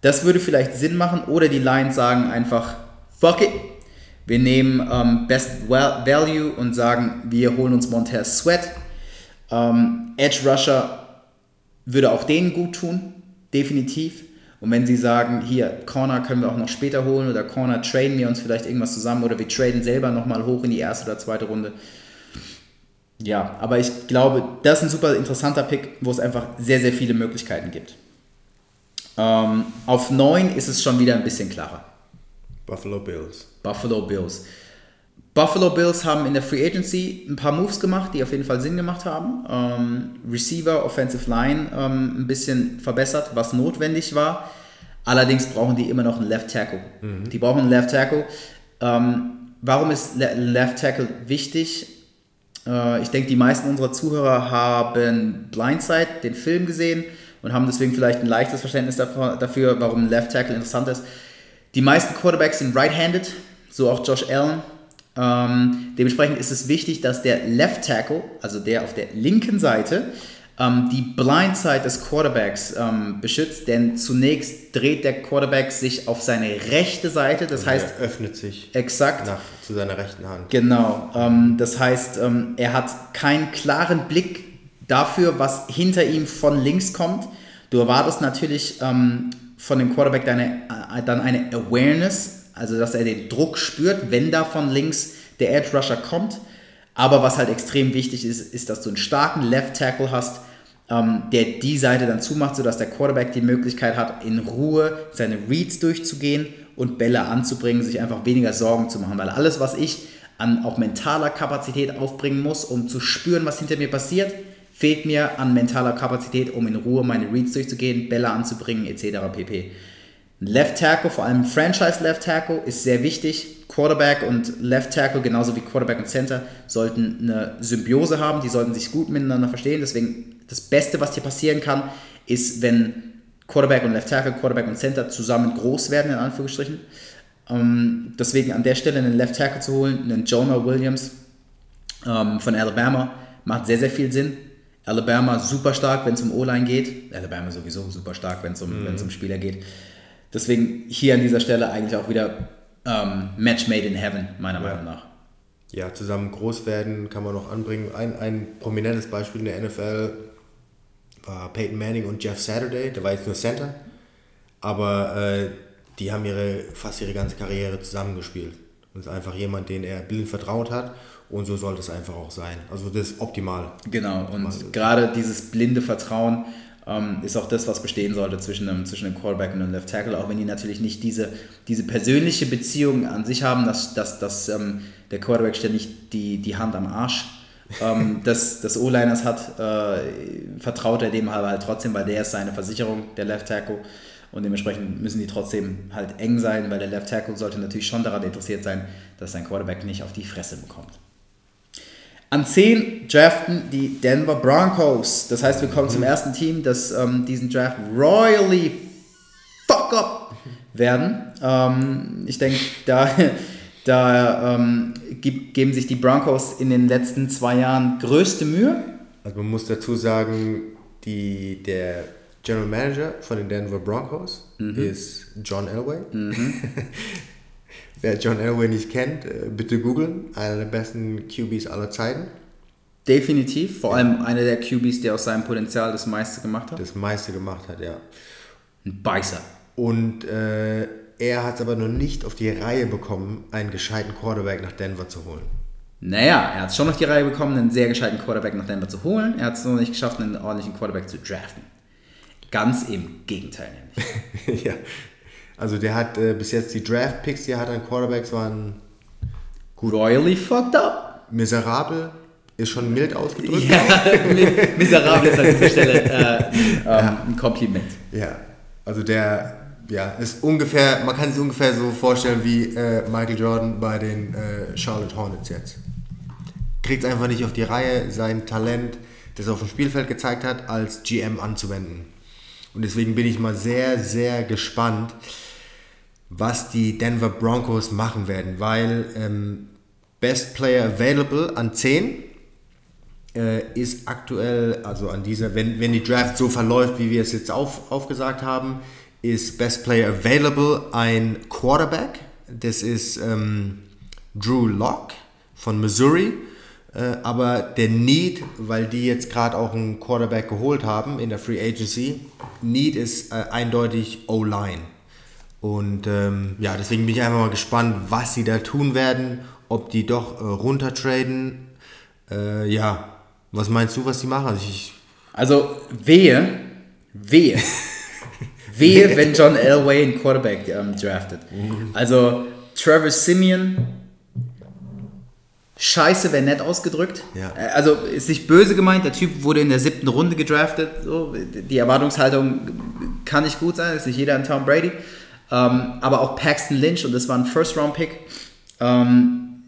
Das würde vielleicht Sinn machen. Oder die Lions sagen einfach, fuck it. Wir nehmen ähm, Best Value und sagen, wir holen uns Montez Sweat. Ähm, Edge Rusher würde auch denen gut tun, definitiv. Und wenn sie sagen, hier, Corner können wir auch noch später holen oder Corner traden wir uns vielleicht irgendwas zusammen oder wir traden selber nochmal hoch in die erste oder zweite Runde, ja, aber ich glaube, das ist ein super interessanter Pick, wo es einfach sehr, sehr viele Möglichkeiten gibt. Ähm, auf 9 ist es schon wieder ein bisschen klarer. Buffalo Bills. Buffalo Bills. Buffalo Bills haben in der Free Agency ein paar Moves gemacht, die auf jeden Fall Sinn gemacht haben. Ähm, Receiver, Offensive Line ähm, ein bisschen verbessert, was notwendig war. Allerdings brauchen die immer noch einen Left Tackle. Mhm. Die brauchen einen Left Tackle. Ähm, warum ist Le Left Tackle wichtig? Äh, ich denke, die meisten unserer Zuhörer haben Blindside, den Film gesehen und haben deswegen vielleicht ein leichtes Verständnis dafür, warum Left Tackle interessant ist. Die meisten Quarterbacks sind right-handed, so auch Josh Allen. Ähm, dementsprechend ist es wichtig, dass der Left Tackle, also der auf der linken Seite, ähm, die Blindside des Quarterbacks ähm, beschützt, denn zunächst dreht der Quarterback sich auf seine rechte Seite, das Und heißt... Er öffnet sich exakt nach, zu seiner rechten Hand. Genau, ähm, das heißt, ähm, er hat keinen klaren Blick dafür, was hinter ihm von links kommt. Du erwartest natürlich ähm, von dem Quarterback deine, äh, dann eine Awareness, also dass er den Druck spürt, wenn da von links der Edge Rusher kommt. Aber was halt extrem wichtig ist, ist, dass du einen starken Left Tackle hast, ähm, der die Seite dann zumacht, sodass der Quarterback die Möglichkeit hat, in Ruhe seine Reads durchzugehen und Bälle anzubringen, sich einfach weniger Sorgen zu machen. Weil alles, was ich an auch mentaler Kapazität aufbringen muss, um zu spüren, was hinter mir passiert, fehlt mir an mentaler Kapazität, um in Ruhe meine Reads durchzugehen, Bälle anzubringen, etc. pp. Left Tackle, vor allem Franchise Left Tackle, ist sehr wichtig. Quarterback und Left Tackle, genauso wie Quarterback und Center, sollten eine Symbiose haben, die sollten sich gut miteinander verstehen. Deswegen das Beste, was dir passieren kann, ist, wenn Quarterback und Left Tackle, Quarterback und Center zusammen groß werden, in Anführungsstrichen. Ähm, deswegen an der Stelle einen Left Tackle zu holen, einen Jonah Williams ähm, von Alabama, macht sehr, sehr viel Sinn. Alabama super stark, wenn es um O-Line geht. Alabama sowieso super stark, wenn es um, mhm. um Spieler geht. Deswegen hier an dieser Stelle eigentlich auch wieder ähm, Match made in heaven, meiner ja. Meinung nach. ja, zusammen groß werden, kann man noch anbringen. Ein, ein prominentes Beispiel in der NFL war Peyton Manning und Jeff Saturday, der war jetzt nur Center, aber äh, die haben ihre, fast ihre ganze Karriere zusammengespielt. Und ist einfach jemand, den er blind vertraut hat und so sollte es einfach auch sein. Also das ist optimal. Genau, und optimal. gerade dieses blinde Vertrauen ähm, ist auch das, was bestehen sollte zwischen einem, zwischen einem Quarterback und einem Left Tackle, auch wenn die natürlich nicht diese, diese persönliche Beziehung an sich haben, dass, dass, dass ähm, der Quarterback ständig die, die Hand am Arsch ähm, <laughs> des, des O-Liners hat, äh, vertraut er dem halt trotzdem, weil der ist seine Versicherung, der Left Tackle. Und dementsprechend müssen die trotzdem halt eng sein, weil der Left Tackle sollte natürlich schon daran interessiert sein, dass sein Quarterback nicht auf die Fresse bekommt. An 10 draften die Denver Broncos. Das heißt, wir kommen zum ersten Team, das ähm, diesen Draft royally fuck up werden. Ähm, ich denke, da, <laughs> da ähm, geben sich die Broncos in den letzten zwei Jahren größte Mühe. Also man muss dazu sagen, die, der General Manager von den Denver Broncos mhm. ist John Elway. Mhm. <laughs> Wer John Elway nicht kennt, äh, bitte googeln. Einer der besten QBs aller Zeiten. Definitiv. Vor allem einer der QBs, der aus seinem Potenzial das meiste gemacht hat. Das meiste gemacht hat, ja. Ein Beißer. Und äh, er hat es aber noch nicht auf die Reihe bekommen, einen gescheiten Quarterback nach Denver zu holen. Naja, er hat es schon auf die Reihe bekommen, einen sehr gescheiten Quarterback nach Denver zu holen. Er hat es noch nicht geschafft, einen ordentlichen Quarterback zu draften. Ganz im Gegenteil nämlich. <laughs> ja, also der hat äh, bis jetzt die Draft-Picks, die er hat an Quarterbacks, waren gut. Royally fucked up. Miserabel, ist schon mild ausgedrückt. Ja, <laughs> miserabel ist an dieser Stelle äh, <laughs> ähm, ja. ein Kompliment. Ja, also der ja, ist ungefähr, man kann sich ungefähr so vorstellen wie äh, Michael Jordan bei den äh, Charlotte Hornets jetzt. Kriegt es einfach nicht auf die Reihe, sein Talent, das er auf dem Spielfeld gezeigt hat, als GM anzuwenden. Und deswegen bin ich mal sehr, sehr gespannt, was die Denver Broncos machen werden, weil ähm, Best Player Available an 10 äh, ist aktuell, also an dieser, wenn, wenn die Draft so verläuft, wie wir es jetzt auf, aufgesagt haben, ist Best Player Available ein Quarterback. Das ist ähm, Drew Locke von Missouri. Äh, aber der Need, weil die jetzt gerade auch einen Quarterback geholt haben in der Free Agency, Need ist äh, eindeutig O-Line. Und ähm, ja, deswegen bin ich einfach mal gespannt, was sie da tun werden, ob die doch äh, runtertraden. Äh, ja, was meinst du, was sie machen? Also, ich, also wehe, <laughs> wehe, wehe, wenn John Elway einen Quarterback ähm, draftet. Also Travis Simeon Scheiße wäre nett ausgedrückt. Ja. Äh, also ist nicht böse gemeint, der Typ wurde in der siebten Runde gedraftet. So, die Erwartungshaltung kann nicht gut sein, ist nicht jeder ein Tom Brady. Ähm, aber auch Paxton Lynch, und das war ein First-Round-Pick, ähm,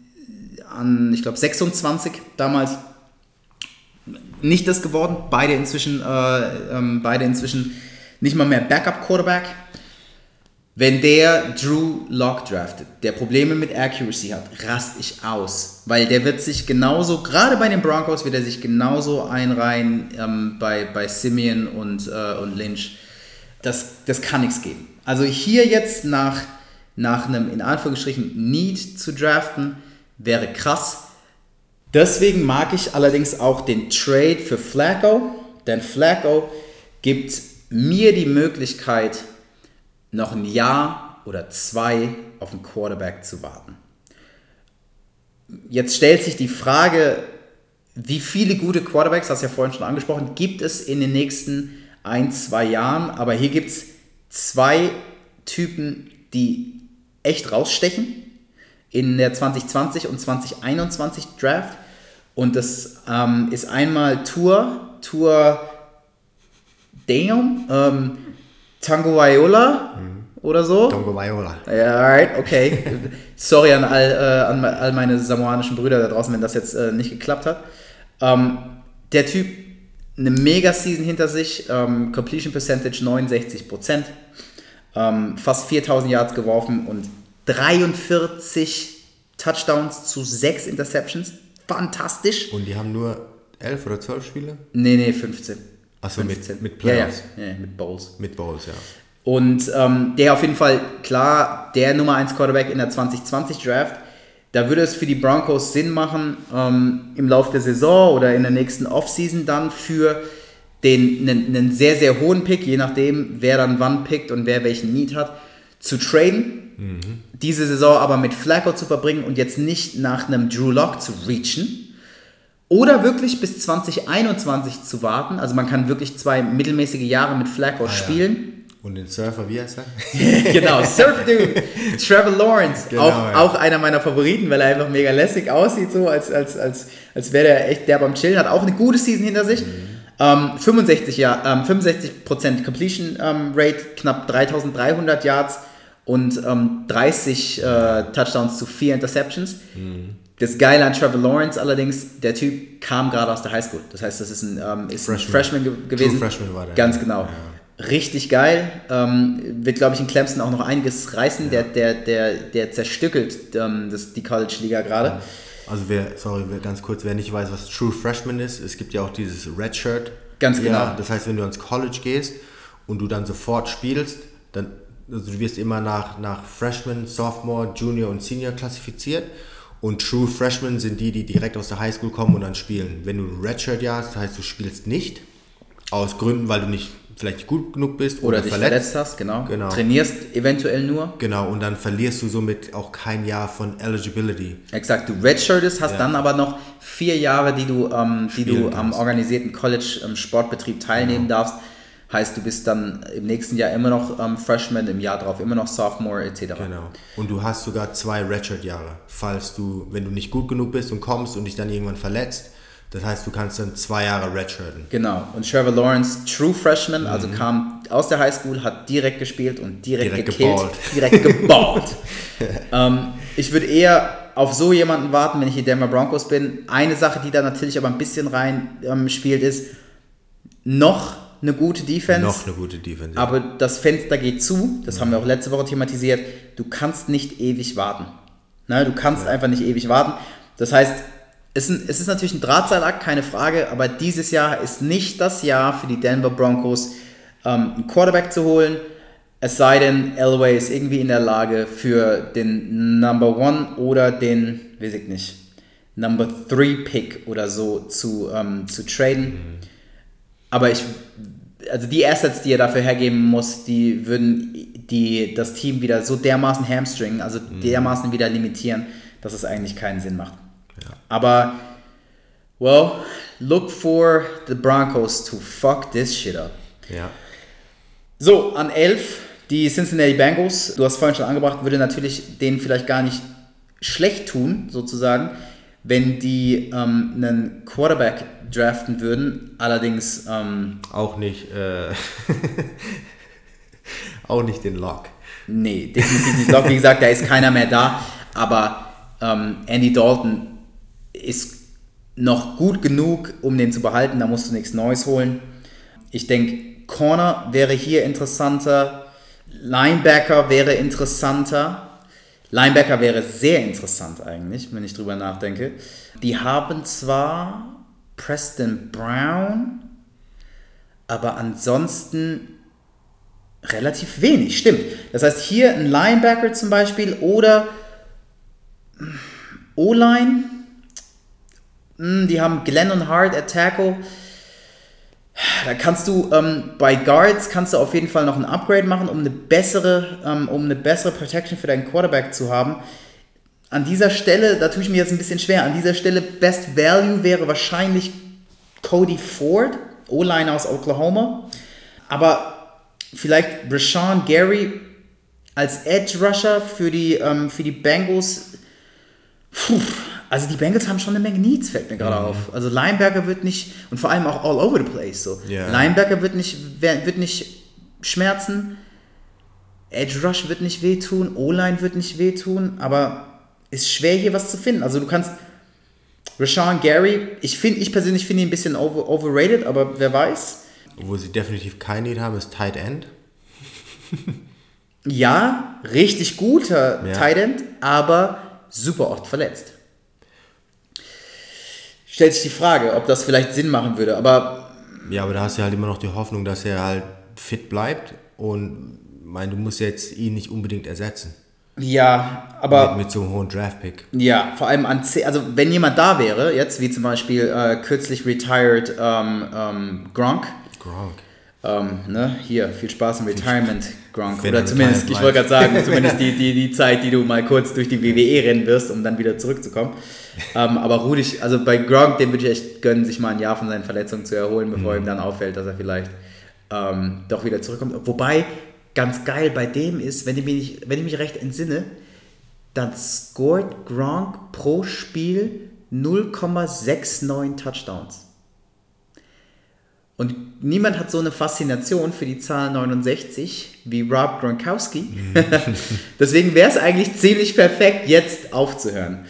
an, ich glaube, 26 damals. Nicht das geworden, beide inzwischen, äh, ähm, beide inzwischen nicht mal mehr Backup-Quarterback. Wenn der Drew Lock draftet, der Probleme mit Accuracy hat, rast ich aus. Weil der wird sich genauso, gerade bei den Broncos, wird er sich genauso einreihen ähm, bei, bei Simeon und, äh, und Lynch. Das, das kann nichts geben. Also hier jetzt nach, nach einem in Anführungsstrichen Need zu draften, wäre krass. Deswegen mag ich allerdings auch den Trade für Flacco, denn Flacco gibt mir die Möglichkeit, noch ein Jahr oder zwei auf einen Quarterback zu warten. Jetzt stellt sich die Frage, wie viele gute Quarterbacks, hast du ja vorhin schon angesprochen, gibt es in den nächsten ein, zwei Jahren. Aber hier gibt es zwei Typen, die echt rausstechen in der 2020 und 2021 Draft. Und das ähm, ist einmal Tour, Tour Damn, ähm, Tango Viola mhm. oder so. Tango Viola. Ja, alright, okay. <laughs> Sorry an all, äh, an all meine samoanischen Brüder da draußen, wenn das jetzt äh, nicht geklappt hat. Ähm, der Typ, eine Mega-Season hinter sich, ähm, Completion Percentage 69%, ähm, fast 4000 Yards geworfen und 43 Touchdowns zu 6 Interceptions. Fantastisch. Und die haben nur 11 oder 12 Spiele? Nee, nee, 15. Achso, mit, mit Playoffs. Ja, ja. ja, mit Bowls. Mit Bowls, ja. Und ähm, der auf jeden Fall, klar, der Nummer 1 Quarterback in der 2020 Draft. Da würde es für die Broncos Sinn machen, ähm, im Laufe der Saison oder in der nächsten Offseason dann für den einen, einen sehr, sehr hohen Pick, je nachdem, wer dann wann pickt und wer welchen Need hat, zu traden. Mhm. Diese Saison aber mit Flacco zu verbringen und jetzt nicht nach einem Drew Lock zu reachen. Oder wirklich bis 2021 zu warten. Also man kann wirklich zwei mittelmäßige Jahre mit Flacco ah, spielen. Ja. Und den Surfer, wie heißt er? <laughs> genau, Surfer Dude, <laughs> Trevor Lawrence. Genau, auch, ja. auch einer meiner Favoriten, weil er einfach mega lässig aussieht, so als, als, als, als wäre der echt der beim Chillen. Hat auch eine gute Season hinter sich. Mhm. Ähm, 65, ja, ähm, 65% Completion ähm, Rate, knapp 3300 Yards und ähm, 30 äh, Touchdowns zu 4 Interceptions. Mhm. Das Geile an Trevor Lawrence allerdings, der Typ kam gerade aus der Highschool. Das heißt, das ist ein, ähm, ist Freshman. ein Freshman ge gewesen. True Freshman war der. Ganz genau. Ja. Richtig geil. Ähm, wird, glaube ich, in Clemson auch noch einiges reißen. Ja. Der, der, der, der zerstückelt ähm, das, die College-Liga gerade. Also wer, sorry, ganz kurz, wer nicht weiß, was True Freshman ist, es gibt ja auch dieses Red Shirt. Ganz genau. Ja, das heißt, wenn du ans College gehst und du dann sofort spielst, dann also du wirst immer nach, nach Freshman, Sophomore, Junior und Senior klassifiziert. Und True Freshmen sind die, die direkt aus der Highschool kommen und dann spielen. Wenn du ein Redshirt jahr hast, das heißt, du spielst nicht. Aus Gründen, weil du nicht vielleicht gut genug bist oder, oder dich verletzt. verletzt, hast, genau. genau. Trainierst eventuell nur. Genau, und dann verlierst du somit auch kein Jahr von Eligibility. Exakt, du redshirtest, hast ja. dann aber noch vier Jahre, die du, ähm, die du am organisierten College-Sportbetrieb ähm, teilnehmen genau. darfst. Heißt, du bist dann im nächsten Jahr immer noch ähm, Freshman, im Jahr darauf immer noch Sophomore etc. Genau. Und du hast sogar zwei Redshirt-Jahre, falls du, wenn du nicht gut genug bist und kommst und dich dann irgendwann verletzt, das heißt, du kannst dann zwei Jahre redshirten. Genau. Und Trevor Lawrence, True Freshman, mhm. also kam aus der Highschool, hat direkt gespielt und direkt, direkt gekillt. Geballt. Direkt geballt. <laughs> ähm, ich würde eher auf so jemanden warten, wenn ich die Denver Broncos bin. Eine Sache, die da natürlich aber ein bisschen rein ähm, spielt, ist noch eine gute Defense. Noch eine gute Defense. Ja. Aber das Fenster geht zu. Das ja. haben wir auch letzte Woche thematisiert. Du kannst nicht ewig warten. Ne? Du kannst ja. einfach nicht ewig warten. Das heißt, es ist, natürlich ein Drahtseilakt, keine Frage, aber dieses Jahr ist nicht das Jahr für die Denver Broncos, ähm, einen Quarterback zu holen. Es sei denn, Elway ist irgendwie in der Lage, für den Number One oder den, weiß ich nicht, Number Three Pick oder so zu, ähm, zu traden. Mhm. Aber ich, also die Assets, die er dafür hergeben muss, die würden die, das Team wieder so dermaßen hamstringen, also mhm. dermaßen wieder limitieren, dass es eigentlich keinen Sinn macht. Ja. Aber, well, look for the Broncos to fuck this shit up. Ja. So, an 11 die Cincinnati Bengals, du hast vorhin schon angebracht, würde natürlich denen vielleicht gar nicht schlecht tun, sozusagen, wenn die ähm, einen Quarterback draften würden. Allerdings ähm, auch nicht, äh, <laughs> auch nicht den Lock. Nee, definitiv nicht Lock. Wie gesagt, da ist keiner mehr da. Aber ähm, Andy Dalton ist noch gut genug, um den zu behalten. Da musst du nichts Neues holen. Ich denke, Corner wäre hier interessanter. Linebacker wäre interessanter. Linebacker wäre sehr interessant eigentlich, wenn ich drüber nachdenke. Die haben zwar Preston Brown, aber ansonsten relativ wenig, stimmt. Das heißt, hier ein Linebacker zum Beispiel oder O-Line hm, die haben Glenn und Hart at Tackle. Da kannst du ähm, bei Guards kannst du auf jeden Fall noch ein Upgrade machen, um eine bessere, ähm, um eine bessere Protection für deinen Quarterback zu haben. An dieser Stelle, da tue ich mir jetzt ein bisschen schwer. An dieser Stelle Best Value wäre wahrscheinlich Cody Ford, O-Line aus Oklahoma. Aber vielleicht Rashawn Gary als Edge Rusher für die, ähm, für die Bengals. Puh, also die Bengals haben schon eine Menge Needs, fällt mir gerade mhm. auf. Also Linebacker wird nicht, und vor allem auch all over the place so. Yeah. Linebacker wird nicht, wird nicht schmerzen, Edge Rush wird nicht wehtun, O-Line wird nicht wehtun, aber ist schwer hier was zu finden. Also du kannst Rashawn Gary, ich finde, ich persönlich finde ihn ein bisschen over, overrated, aber wer weiß. Wo sie definitiv kein Need haben, ist Tight End. ja, richtig guter ja. Tight End, aber super oft verletzt stellt sich die Frage, ob das vielleicht Sinn machen würde. Aber ja, aber da hast du halt immer noch die Hoffnung, dass er halt fit bleibt und mein, du musst jetzt ihn nicht unbedingt ersetzen. Ja, aber. Mit, mit so einem hohen Draft-Pick. Ja, vor allem an C. Also, wenn jemand da wäre, jetzt wie zum Beispiel äh, kürzlich retired ähm, ähm, Gronk. Gronk. Ähm, ne, hier, viel Spaß im Retirement, Gronk. Wenn Oder er zumindest, ich wollte gerade sagen, zumindest die, die, die Zeit, die du mal kurz durch die WWE rennen wirst, um dann wieder zurückzukommen. ähm, aber ruhig, also bei Gronk, dem würde ich echt gönnen, sich mal ein Jahr von seinen Verletzungen zu erholen, bevor Mhm. ihm dann auffällt, dass er vielleicht ähm, doch wieder zurückkommt. Wobei, ganz geil bei dem ist, wenn ich mich, wenn ich mich recht entsinne, dann scored Gronk pro Spiel 0,69 Touchdowns. Und niemand hat so eine Faszination für die Zahl 69 wie Rob Gronkowski. <laughs> Deswegen wäre es eigentlich ziemlich perfekt, jetzt aufzuhören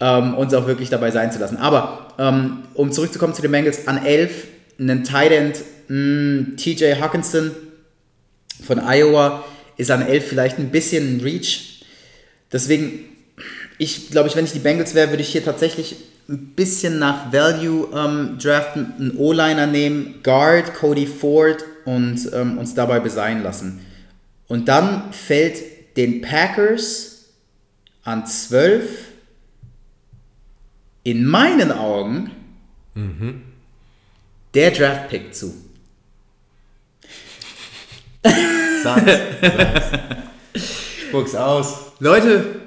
ähm, uns auch wirklich dabei sein zu lassen. Aber ähm, um zurückzukommen zu den Bengals, an 11 einen Tight End, mh, TJ Hawkinson von Iowa ist an 11 vielleicht ein bisschen ein Reach. Deswegen, ich glaube, ich, wenn ich die Bengals wäre, würde ich hier tatsächlich ein bisschen nach Value ähm, draften, einen O-Liner nehmen, Guard, Cody Ford und ähm, uns dabei beseien lassen. Und dann fällt den Packers an 12 in meinen Augen der Draft-Pick zu. Sag's, <laughs> sag's. Spuck's aus. Leute,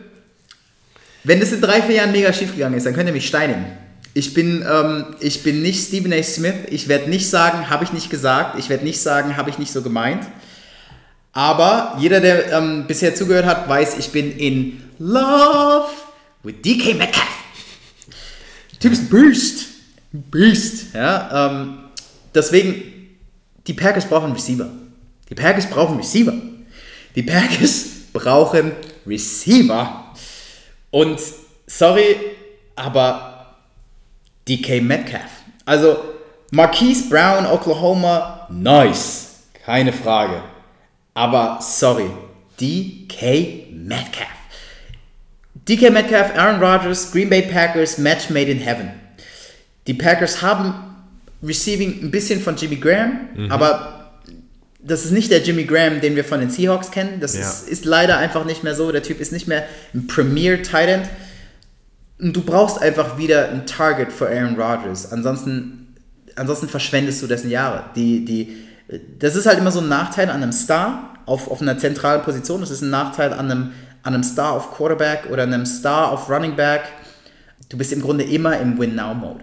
wenn das in drei, vier Jahren mega schief gegangen ist, dann könnt ihr mich steinigen. Ich bin, ähm, ich bin nicht Stephen A. Smith. Ich werde nicht sagen, habe ich nicht gesagt. Ich werde nicht sagen, habe ich nicht so gemeint. Aber jeder, der ähm, bisher zugehört hat, weiß, ich bin in Love with DK Metcalf. Typ ist ein Beast. Beast. Ja, ähm, deswegen, die Packers brauchen Receiver. Die Packers brauchen Receiver. Die Packers brauchen Receiver. Und sorry, aber DK Metcalf. Also Marquise Brown, Oklahoma, nice. Keine Frage. Aber sorry, DK Metcalf. DK Metcalf, Aaron Rodgers, Green Bay Packers, Match made in heaven. Die Packers haben Receiving ein bisschen von Jimmy Graham, aber das ist nicht der Jimmy Graham, den wir von den Seahawks kennen. Das Ja. ist, ist leider einfach nicht mehr so. Der Typ ist nicht mehr ein Premier Tight End. Und du brauchst einfach wieder ein Target für Aaron Rodgers. Ansonsten, ansonsten verschwendest du dessen Jahre. Die, die, das ist halt immer so ein Nachteil an einem Star auf, auf einer zentralen Position. Das ist ein Nachteil an einem, an einem Star auf Quarterback oder einem Star auf Running Back. Du bist im Grunde immer im Win-Now-Mode.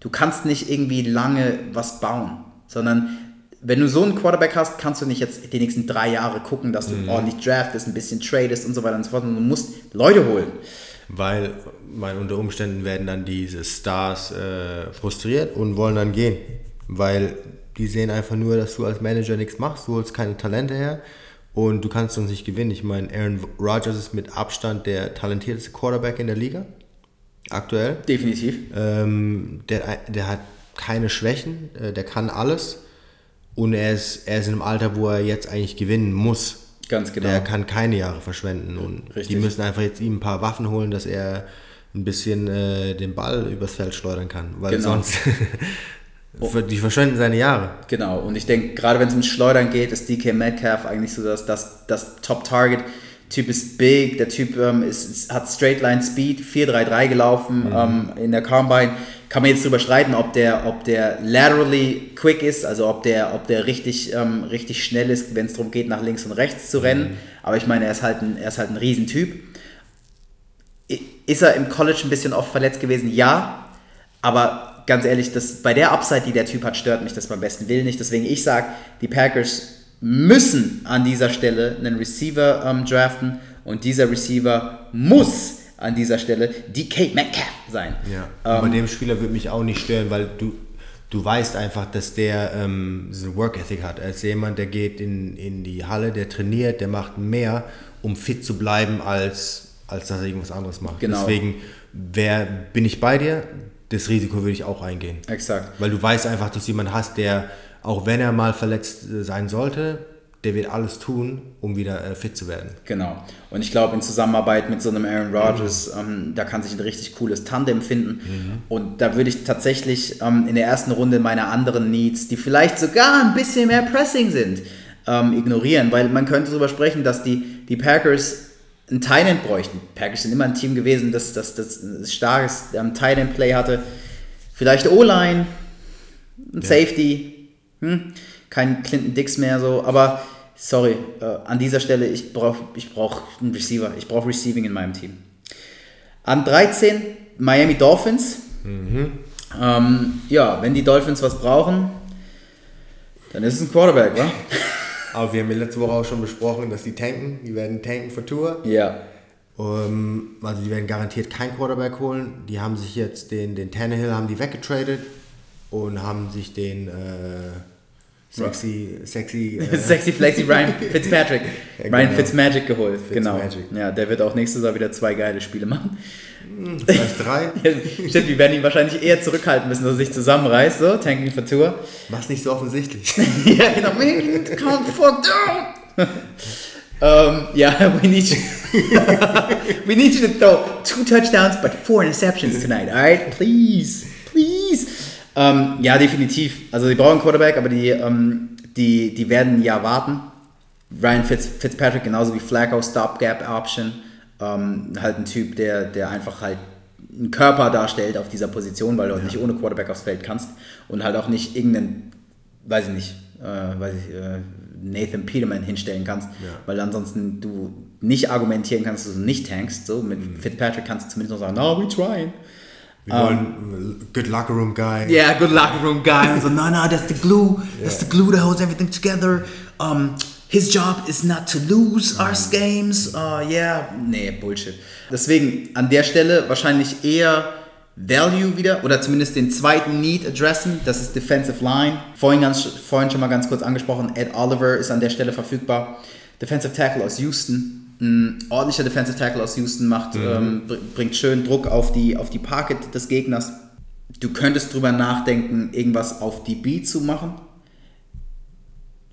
Du kannst nicht irgendwie lange was bauen, sondern wenn du so einen Quarterback hast, kannst du nicht jetzt die nächsten drei Jahre gucken, dass du ordentlich draftest, ein bisschen tradest und so weiter und so fort. Und du musst Leute holen. Weil, weil unter Umständen werden dann diese Stars äh, frustriert und wollen dann gehen. Weil die sehen einfach nur, dass du als Manager nichts machst, du holst keine Talente her und du kannst uns nicht gewinnen. Ich meine, Aaron Rodgers ist mit Abstand der talentierteste Quarterback in der Liga. Aktuell. Definitiv. Ähm, der, der hat keine Schwächen, äh, der kann alles. Und er ist, er ist in einem Alter, wo er jetzt eigentlich gewinnen muss. Ganz genau. Der kann keine Jahre verschwenden. Und Richtig. die müssen einfach jetzt ihm ein paar Waffen holen, dass er ein bisschen äh, den Ball übers Feld schleudern kann. Weil Genau. sonst. <laughs> die verschwenden seine Jahre. Genau, und ich denke, gerade wenn es ums Schleudern geht, ist DK Metcalf eigentlich so das, das, das Top-Target. Typ ist big, der Typ ähm, ist, ist, hat Straight Line Speed, 4-3-3 gelaufen ähm, in der Combine. Kann man jetzt drüber streiten, ob der, ob der laterally quick ist, also ob der, ob der richtig, ähm, richtig schnell ist, wenn es darum geht, nach links und rechts zu rennen. Aber ich meine, er ist halt ein, er ist halt ein Riesentyp. Ist er im College ein bisschen oft verletzt gewesen? Ja. Aber ganz ehrlich, das, bei der Upside, die der Typ hat, stört mich das beim besten Willen nicht. Deswegen ich sage, die Packers müssen an dieser Stelle einen Receiver ähm, draften und dieser Receiver muss an dieser Stelle DK Metcalf sein. Ja. Ähm, Aber dem Spieler würde mich auch nicht stören, weil du, du weißt einfach, dass der ähm, so Work Ethic hat. Ist jemand, der geht in, in die Halle, der trainiert, der macht mehr, um fit zu bleiben, als, als dass er irgendwas anderes macht. Genau. Deswegen wer, bin ich bei dir, das Risiko würde ich auch eingehen. Exakt. Weil du weißt einfach, dass du jemanden hast, der, auch wenn er mal verletzt äh, sein sollte, der wird alles tun, um wieder äh, fit zu werden. Genau. Und ich glaube, in Zusammenarbeit mit so einem Aaron Rodgers, ähm, da kann sich ein richtig cooles Tandem finden. Und da würde ich tatsächlich ähm, in der ersten Runde meine anderen Needs, die vielleicht sogar ein bisschen mehr Pressing sind, ähm, ignorieren. Weil man könnte darüber sprechen, dass die, die Packers einen Thailand bräuchten. Packers sind immer ein Team gewesen, das, das, das, das starkes ähm, Thailand-Play hatte. Vielleicht O-Line, ein ja. Safety, hm? kein Clinton Dix mehr so, aber sorry, äh, an dieser Stelle, ich brauche ich brauch einen Receiver, ich brauche Receiving in meinem Team. An 13 Miami Dolphins. Mhm. Ähm, ja, wenn die Dolphins was brauchen, dann ist es ein Quarterback, wa? <laughs> Aber wir haben ja letzte Woche auch schon besprochen, dass die tanken. Die werden tanken für Tour. Ja. Um, also die werden garantiert kein Quarterback holen. Die haben sich jetzt den, den Tannehill haben die weggetradet und haben sich den äh, sexy, sexy, <laughs> äh, sexy flexy Ryan Fitzpatrick, <laughs> ja, Ryan genau. Fitzmagic geholt. Genau. Fitzmagic. Genau. Ja, der wird auch nächste Saison wieder zwei geile Spiele machen. Hm, vielleicht drei. <laughs> ja, stimmt, wir werden ihn wahrscheinlich eher zurückhalten müssen, dass er sich zusammenreißt, so, Tanking for Tour. Was nicht so offensichtlich. ja, genau. Man, can't fuck down. um, yeah, we need you. we need you to throw two touchdowns but four interceptions tonight, alright? Please, please. Um, ja, definitiv. Also, die brauchen Quarterback, aber die, um, die, die werden ja warten. Ryan Fitz, Fitzpatrick genauso wie Flacco, Stopgap Option. Ähm, halt ein Typ, der, der einfach halt einen Körper darstellt auf dieser Position, weil du ja. nicht ohne Quarterback aufs Feld kannst und halt auch nicht irgendeinen, weiß ich nicht, äh, weiß ich, äh, Nathan Peterman hinstellen kannst, ja. weil ansonsten du nicht argumentieren kannst, dass du nicht tankst. So, mit mhm. Fitzpatrick kannst du zumindest noch sagen, no, we trying. Wir um, wollen ähm, good locker room guy. Yeah, good locker room guy. und <laughs> so, no, no, that's the glue. That's the glue that holds everything together. Um, his job is not to lose our games. Uh, yeah, nee, Bullshit. Deswegen an der Stelle wahrscheinlich eher Value wieder oder zumindest den zweiten Need adressen. Das ist Defensive Line. Vorhin, ganz, vorhin schon mal ganz kurz angesprochen. Ed Oliver ist an der Stelle verfügbar. Defensive Tackle aus Houston. Ein ordentlicher Defensive Tackle aus Houston macht, mhm. ähm, bringt schön Druck auf die, auf die Parket des Gegners. Du könntest drüber nachdenken, irgendwas auf die B zu machen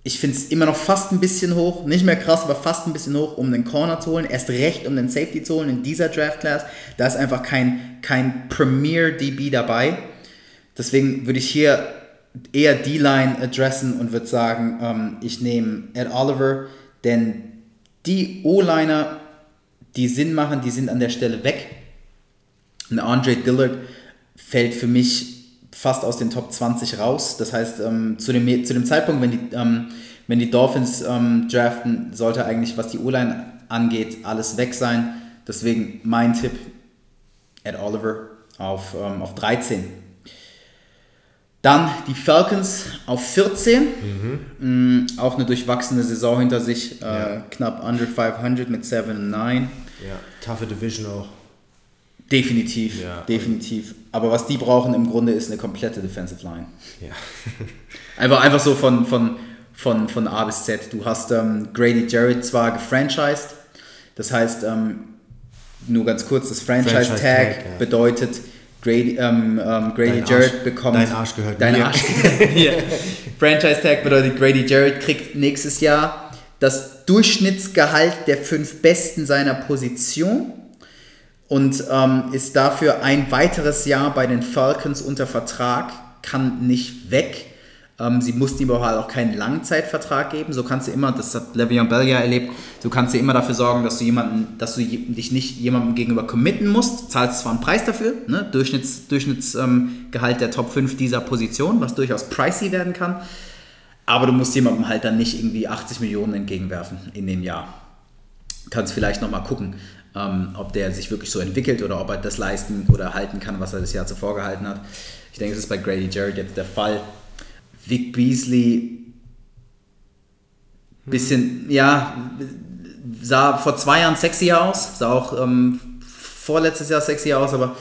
ich finde es immer noch fast ein bisschen hoch, nicht mehr krass, aber fast ein bisschen hoch, um den Corner zu holen, erst recht, um den Safety zu holen in dieser Draft Class. Da ist einfach kein, kein Premier DB dabei. Deswegen würde ich hier eher D-Line adressen und würde sagen, ähm, ich nehme Ed Oliver, denn die O-Liner, die Sinn machen, die sind an der Stelle weg. Und Andre Dillard fällt für mich fast aus den Top 20 raus. Das heißt, ähm, zu, dem, zu dem Zeitpunkt, wenn die, ähm, wenn die Dolphins ähm, draften, sollte eigentlich, was die O-Line angeht, alles weg sein. Deswegen mein Tipp, Ed Oliver auf, ähm, auf 13. Dann die Falcons auf 14. Mhm. Mhm, auch eine durchwachsene Saison hinter sich. Äh, ja. Knapp under 500 mit 7 und 9. Ja, toughe Division auch. Definitiv, ja. definitiv. Aber was die brauchen im Grunde ist eine komplette Defensive Line. Ja. <laughs> einfach, einfach so von, von, von, von A bis Z. Du hast ähm, Grady Jarrett zwar gefranchised, das heißt, ähm, nur ganz kurz, das Franchise-Tag Franchise bedeutet, Grady, ähm, ähm, Grady Jarrett Arsch, bekommt. Dein Arsch gehört dein mir. Arsch gehört <laughs> Franchise-Tag bedeutet, Grady Jarrett kriegt nächstes Jahr das Durchschnittsgehalt der fünf Besten seiner Position und ähm, ist dafür ein weiteres Jahr bei den Falcons unter Vertrag, kann nicht weg. Ähm, sie mussten ihm aber halt auch keinen Langzeitvertrag geben. So kannst du immer, das hat Le'Veon Bell ja erlebt, so kannst du immer dafür sorgen, dass du jemanden, dass du dich nicht jemandem gegenüber committen musst. Zahlst zwar einen Preis dafür, ne? Durchschnitts, Durchschnittsgehalt ähm, der Top 5 dieser Position, was durchaus pricey werden kann. Aber du musst jemandem halt dann nicht irgendwie 80 Millionen entgegenwerfen in dem Jahr. Kannst vielleicht nochmal gucken ähm, ob der sich wirklich so entwickelt oder ob er das leisten oder halten kann, was er das Jahr zuvor gehalten hat. Ich denke, das ist bei Grady Jarrett jetzt der Fall. Vic Beasley, bisschen, ja, sah vor zwei Jahren sexy aus, sah auch ähm, vorletztes Jahr sexy aus, aber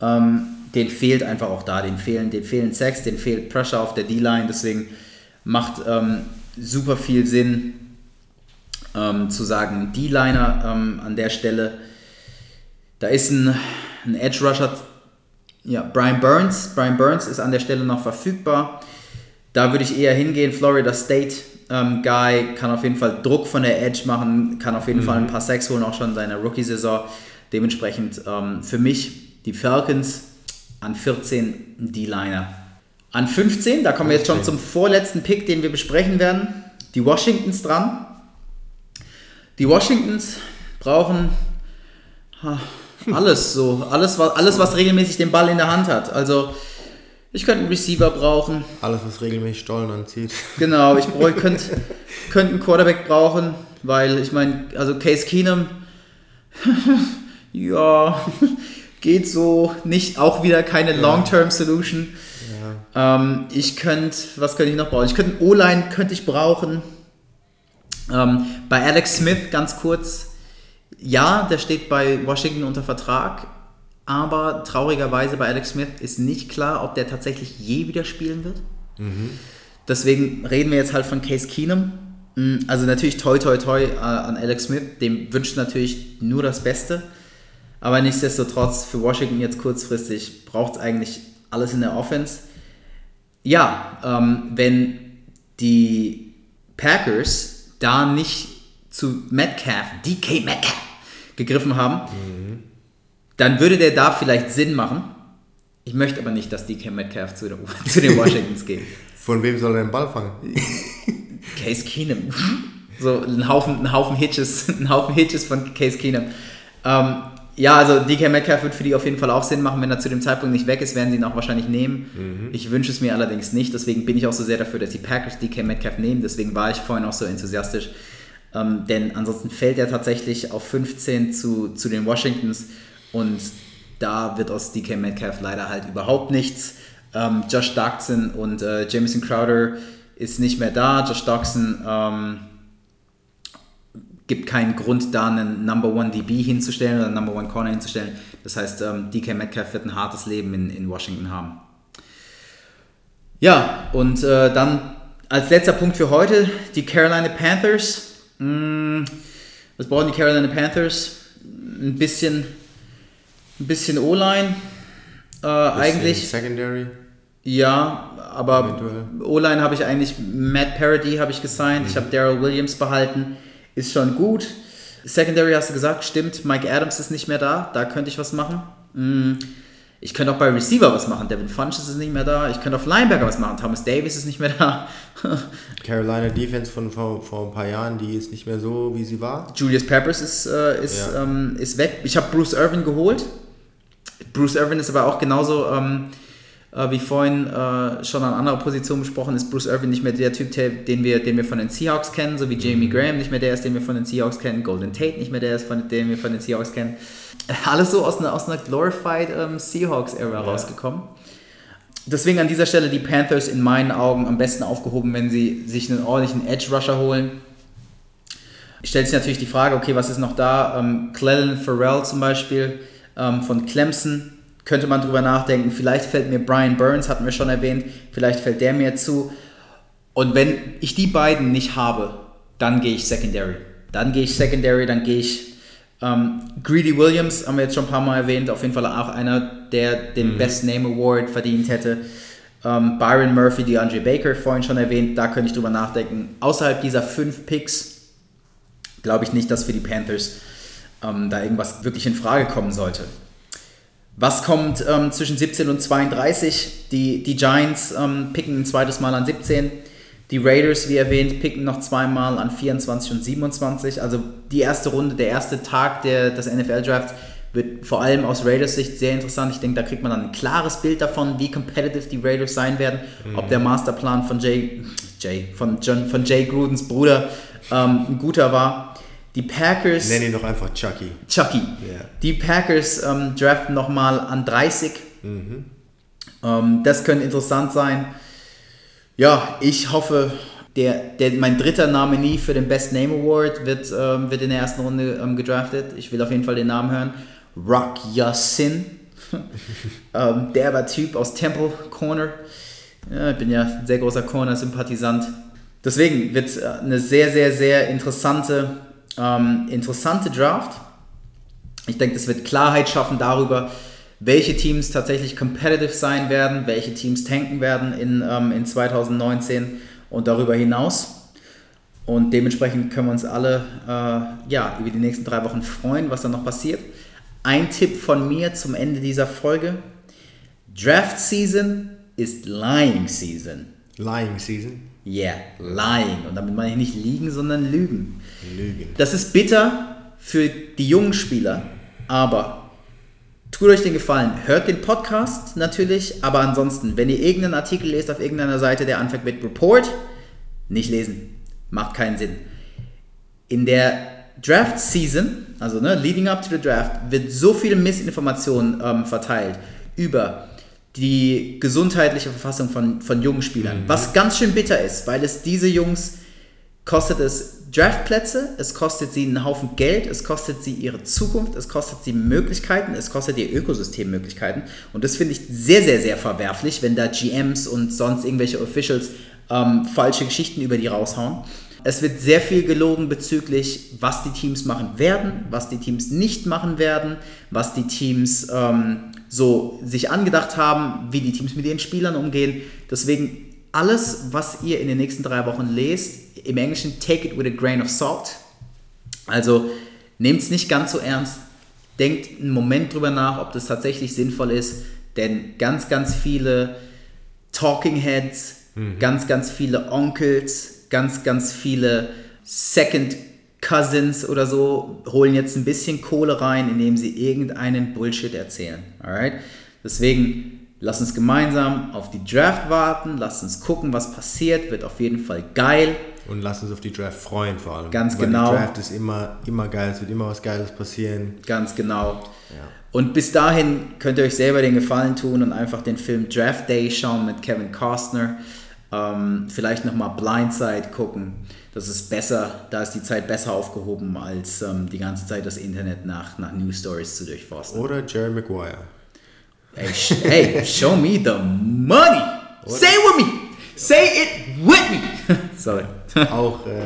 ähm, den fehlt einfach auch da, den fehlen, den fehlen Sex, den fehlt Pressure auf der D-Line, deswegen macht ähm, super viel Sinn, ähm, zu sagen, D-Liner ähm, an der Stelle. Da ist ein, ein Edge Rusher, ja, Brian Burns. Brian Burns ist an der Stelle noch verfügbar. Da würde ich eher hingehen. Florida State ähm, Guy kann auf jeden Fall Druck von der Edge machen, kann auf jeden mhm. Fall ein paar Sacks holen, auch schon in seiner Rookie-Saison. Dementsprechend ähm, für mich die Falcons an 14 D-Liner. An 15, da kommen wir jetzt schon zum vorletzten Pick, den wir besprechen werden. Die Washingtons dran. Die Washingtons brauchen <laughs> alles so. Alles, was, alles, was regelmäßig den Ball in der Hand hat. Also ich könnte einen Receiver brauchen. Alles, was regelmäßig Stollen anzieht. <laughs> Genau, ich könnte, könnte einen Quarterback brauchen, weil ich meine, also Case Keenum, <laughs> ja, <laughs> geht so, nicht auch wieder keine Long-Term Solution. Ja. Ähm, ich könnte, was könnte ich noch brauchen? Ich könnte einen O-Line könnte ich brauchen. Ähm, bei Alex Smith ganz kurz, ja, der steht bei Washington unter Vertrag, aber traurigerweise bei Alex Smith ist nicht klar, ob der tatsächlich je wieder spielen wird. Mhm. Deswegen reden wir jetzt halt von Case Keenum. Mm, also natürlich toi toi toi äh, an Alex Smith, dem wünscht natürlich nur das Beste. Aber nichtsdestotrotz für Washington jetzt kurzfristig braucht es eigentlich alles in der Offense. Ja, ähm, wenn die Packers da nicht zu Metcalf, DK Metcalf, gegriffen haben, mhm. Dann würde der da vielleicht Sinn machen. Ich möchte aber nicht, dass DK Metcalf zu, der, <laughs> zu den Washingtons geht. Von wem soll er den Ball fangen? <laughs> Case Keenum. So ein Haufen, ein Haufen Hitches, <laughs> ein Haufen Hitches von Case Keenum. Ähm, ja, also DK Metcalf wird für die auf jeden Fall auch Sinn machen. Wenn er zu dem Zeitpunkt nicht weg ist, werden sie ihn auch wahrscheinlich nehmen. Mhm. Ich wünsche es mir allerdings nicht. Deswegen bin ich auch so sehr dafür, dass die Packers DK Metcalf nehmen. Deswegen war ich vorhin auch so enthusiastisch. Ähm, denn ansonsten fällt er tatsächlich auf 15 zu, zu den Washingtons und da wird aus DK Metcalf leider halt überhaupt nichts. Ähm, Josh Doxson und äh, Jameson Crowder ist nicht mehr da. Josh Doxson ähm, gibt keinen Grund, da einen Number One DB hinzustellen oder einen Number One Corner hinzustellen. Das heißt, ähm, DK Metcalf wird ein hartes Leben in, in Washington haben. Ja, und äh, dann als letzter Punkt für heute die Carolina Panthers. Mm, was brauchen die Carolina Panthers? Ein bisschen, ein bisschen O-Line. Äh, eigentlich. Secondary. Ja, aber O-Line habe ich eigentlich, Matt Parody habe ich gesigned, mhm. ich habe Daryl Williams behalten, ist schon gut. Secondary hast du gesagt, stimmt, Mike Adams ist nicht mehr da, da könnte ich was machen. Mm, ich könnte auch bei Receiver was machen. Devin Funches ist nicht mehr da. Ich könnte auf Linebacker was machen. Thomas Davis ist nicht mehr da. <laughs> Carolina Defense von vor, vor ein paar Jahren, die ist nicht mehr so, wie sie war. Julius Peppers ist, äh, ist, ja. ähm, ist weg. Ich habe Bruce Irvin geholt. Bruce Irvin ist aber auch genauso ähm, äh, wie vorhin äh, schon an anderer Position besprochen, ist Bruce Irvin nicht mehr der Typ, den wir, den wir von den Seahawks kennen, so wie Jamie mhm. Graham nicht mehr der ist, den wir von den Seahawks kennen, Golden Tate nicht mehr der ist, von, den wir von den Seahawks kennen alles so aus einer, aus einer glorified ähm, Seahawks-Ära ja. rausgekommen. Deswegen an dieser Stelle die Panthers in meinen Augen am besten aufgehoben, wenn sie sich einen ordentlichen Edge-Rusher holen. Stellt sich natürlich die Frage, okay, was ist noch da? Ähm, Clellan Farrell zum Beispiel ähm, von Clemson, könnte man drüber nachdenken. Vielleicht fällt mir Brian Burns, hatten wir schon erwähnt, vielleicht fällt der mir zu. Und wenn ich die beiden nicht habe, dann gehe ich Secondary. Dann gehe ich Secondary, dann gehe ich ähm, Greedy Williams haben wir jetzt schon ein paar Mal erwähnt, auf jeden Fall auch einer, der den mhm. Best Name Award verdient hätte. Ähm, Byron Murphy, die Andre Baker vorhin schon erwähnt, da könnte ich drüber nachdenken. Außerhalb dieser fünf Picks glaube ich nicht, dass für die Panthers ähm, da irgendwas wirklich in Frage kommen sollte. Was kommt ähm, zwischen 17 und 32? Die, die Giants ähm, picken ein zweites Mal an 17. Die Raiders, wie erwähnt, picken noch zweimal an 24 und 27. Also die erste Runde, der erste Tag der, des NFL-Drafts wird vor allem aus Raiders Sicht sehr interessant. Ich denke, da kriegt man dann ein klares Bild davon, wie competitive die Raiders sein werden. Mhm. Ob der Masterplan von Jay, Jay, von, John, von Jay Grudens Bruder ähm, ein guter war. Die Packers. Nenn ihn doch einfach Chucky. Chucky. Yeah. Die Packers ähm, draften nochmal an 30. Mhm. Ähm, das könnte interessant sein. Ja, ich hoffe, der, der, mein dritter Name nie für den Best Name Award wird, ähm, wird in der ersten Runde ähm, gedraftet. Ich will auf jeden Fall den Namen hören. Rock Yassin. <laughs> ähm, derber Typ aus Temple Corner. Ja, ich bin ja ein sehr großer Corner-Sympathisant. Deswegen wird äh, eine sehr, sehr, sehr interessante, ähm, interessante Draft. Ich denke, das wird Klarheit schaffen darüber, welche Teams tatsächlich competitive sein werden, welche Teams tanken werden in, ähm, in 2019 und darüber hinaus. Und dementsprechend können wir uns alle äh, ja, über die nächsten drei Wochen freuen, was dann noch passiert. Ein Tipp von mir zum Ende dieser Folge. Draft Season ist Lying Season. Lying Season? Yeah, lying. Und damit meine ich nicht liegen, sondern lügen. Lügen. Das ist bitter für die jungen Spieler, aber tut euch den Gefallen, hört den Podcast natürlich, aber ansonsten, wenn ihr irgendeinen Artikel lest auf irgendeiner Seite, der anfängt mit Report, nicht lesen. Macht keinen Sinn. In der Draft Season, also ne, leading up to the Draft, wird so viel Missinformation ähm, verteilt über die gesundheitliche Verfassung von, von jungen Spielern. Mhm. Was ganz schön bitter ist, weil es diese Jungs kostet es Draftplätze, es kostet sie einen Haufen Geld, es kostet sie ihre Zukunft, es kostet sie Möglichkeiten, es kostet ihr Ökosystem Möglichkeiten. Und das finde ich sehr, sehr, sehr verwerflich, wenn da GMs und sonst irgendwelche Officials ähm, falsche Geschichten über die raushauen. Es wird sehr viel gelogen bezüglich, was die Teams machen werden, was die Teams nicht machen werden, was die Teams ähm, so sich angedacht haben, wie die Teams mit ihren Spielern umgehen. Deswegen alles, was ihr in den nächsten drei Wochen lest, im Englischen take it with a grain of salt. Also nehmt es nicht ganz so ernst, denkt einen Moment drüber nach, ob das tatsächlich sinnvoll ist, denn ganz, ganz viele Talking Heads, mhm. ganz, ganz viele Onkels, ganz, ganz viele Second Cousins oder so holen jetzt ein bisschen Kohle rein, indem sie irgendeinen Bullshit erzählen. Alright? Deswegen lass uns gemeinsam auf die Draft warten, lass uns gucken, was passiert, wird auf jeden Fall geil. Und lass uns auf die Draft freuen vor allem. Ganz Weil genau. Die Draft ist immer, immer geil, es wird immer was Geiles passieren. Ganz genau. Ja. Und bis dahin könnt ihr euch selber den Gefallen tun und einfach den Film Draft Day schauen mit Kevin Costner. Ähm, vielleicht nochmal Blindside gucken. Das ist besser, da ist die Zeit besser aufgehoben, als ähm, die ganze Zeit das Internet nach, nach News Stories zu durchforsten. Oder Jerry Maguire. Hey, hey show me the money! Oder Say it with me! Say it with me! <laughs> Sorry. Auch, äh,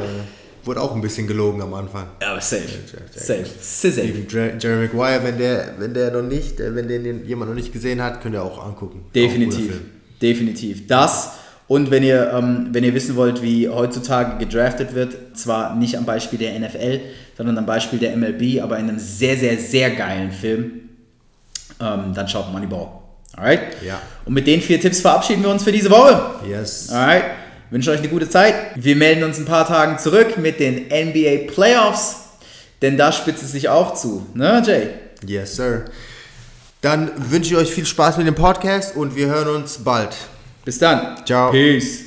wurde auch ein bisschen gelogen am Anfang. Aber safe. safe. safe. Jerry Maguire, wenn der, wenn der noch nicht, äh, wenn den jemand noch nicht gesehen hat, könnt ihr auch angucken. Definitiv. Auch Definitiv. Das und wenn ihr, ähm, wenn ihr wissen wollt, wie heutzutage gedraftet wird, zwar nicht am Beispiel der NFL, sondern am Beispiel der MLB, aber in einem sehr, sehr, sehr geilen Film, ähm, dann schaut Moneyball. Alright? Ja. Und mit den vier Tipps verabschieden wir uns für diese Woche. Yes. Alright? Wünsche euch eine gute Zeit. Wir melden uns ein paar Tagen zurück mit den NBA Playoffs, denn da spitzt es sich auch zu. Ne, Jay? Yes, sir. Dann wünsche ich euch viel Spaß mit dem Podcast und wir hören uns bald. Bis dann. Ciao. Peace.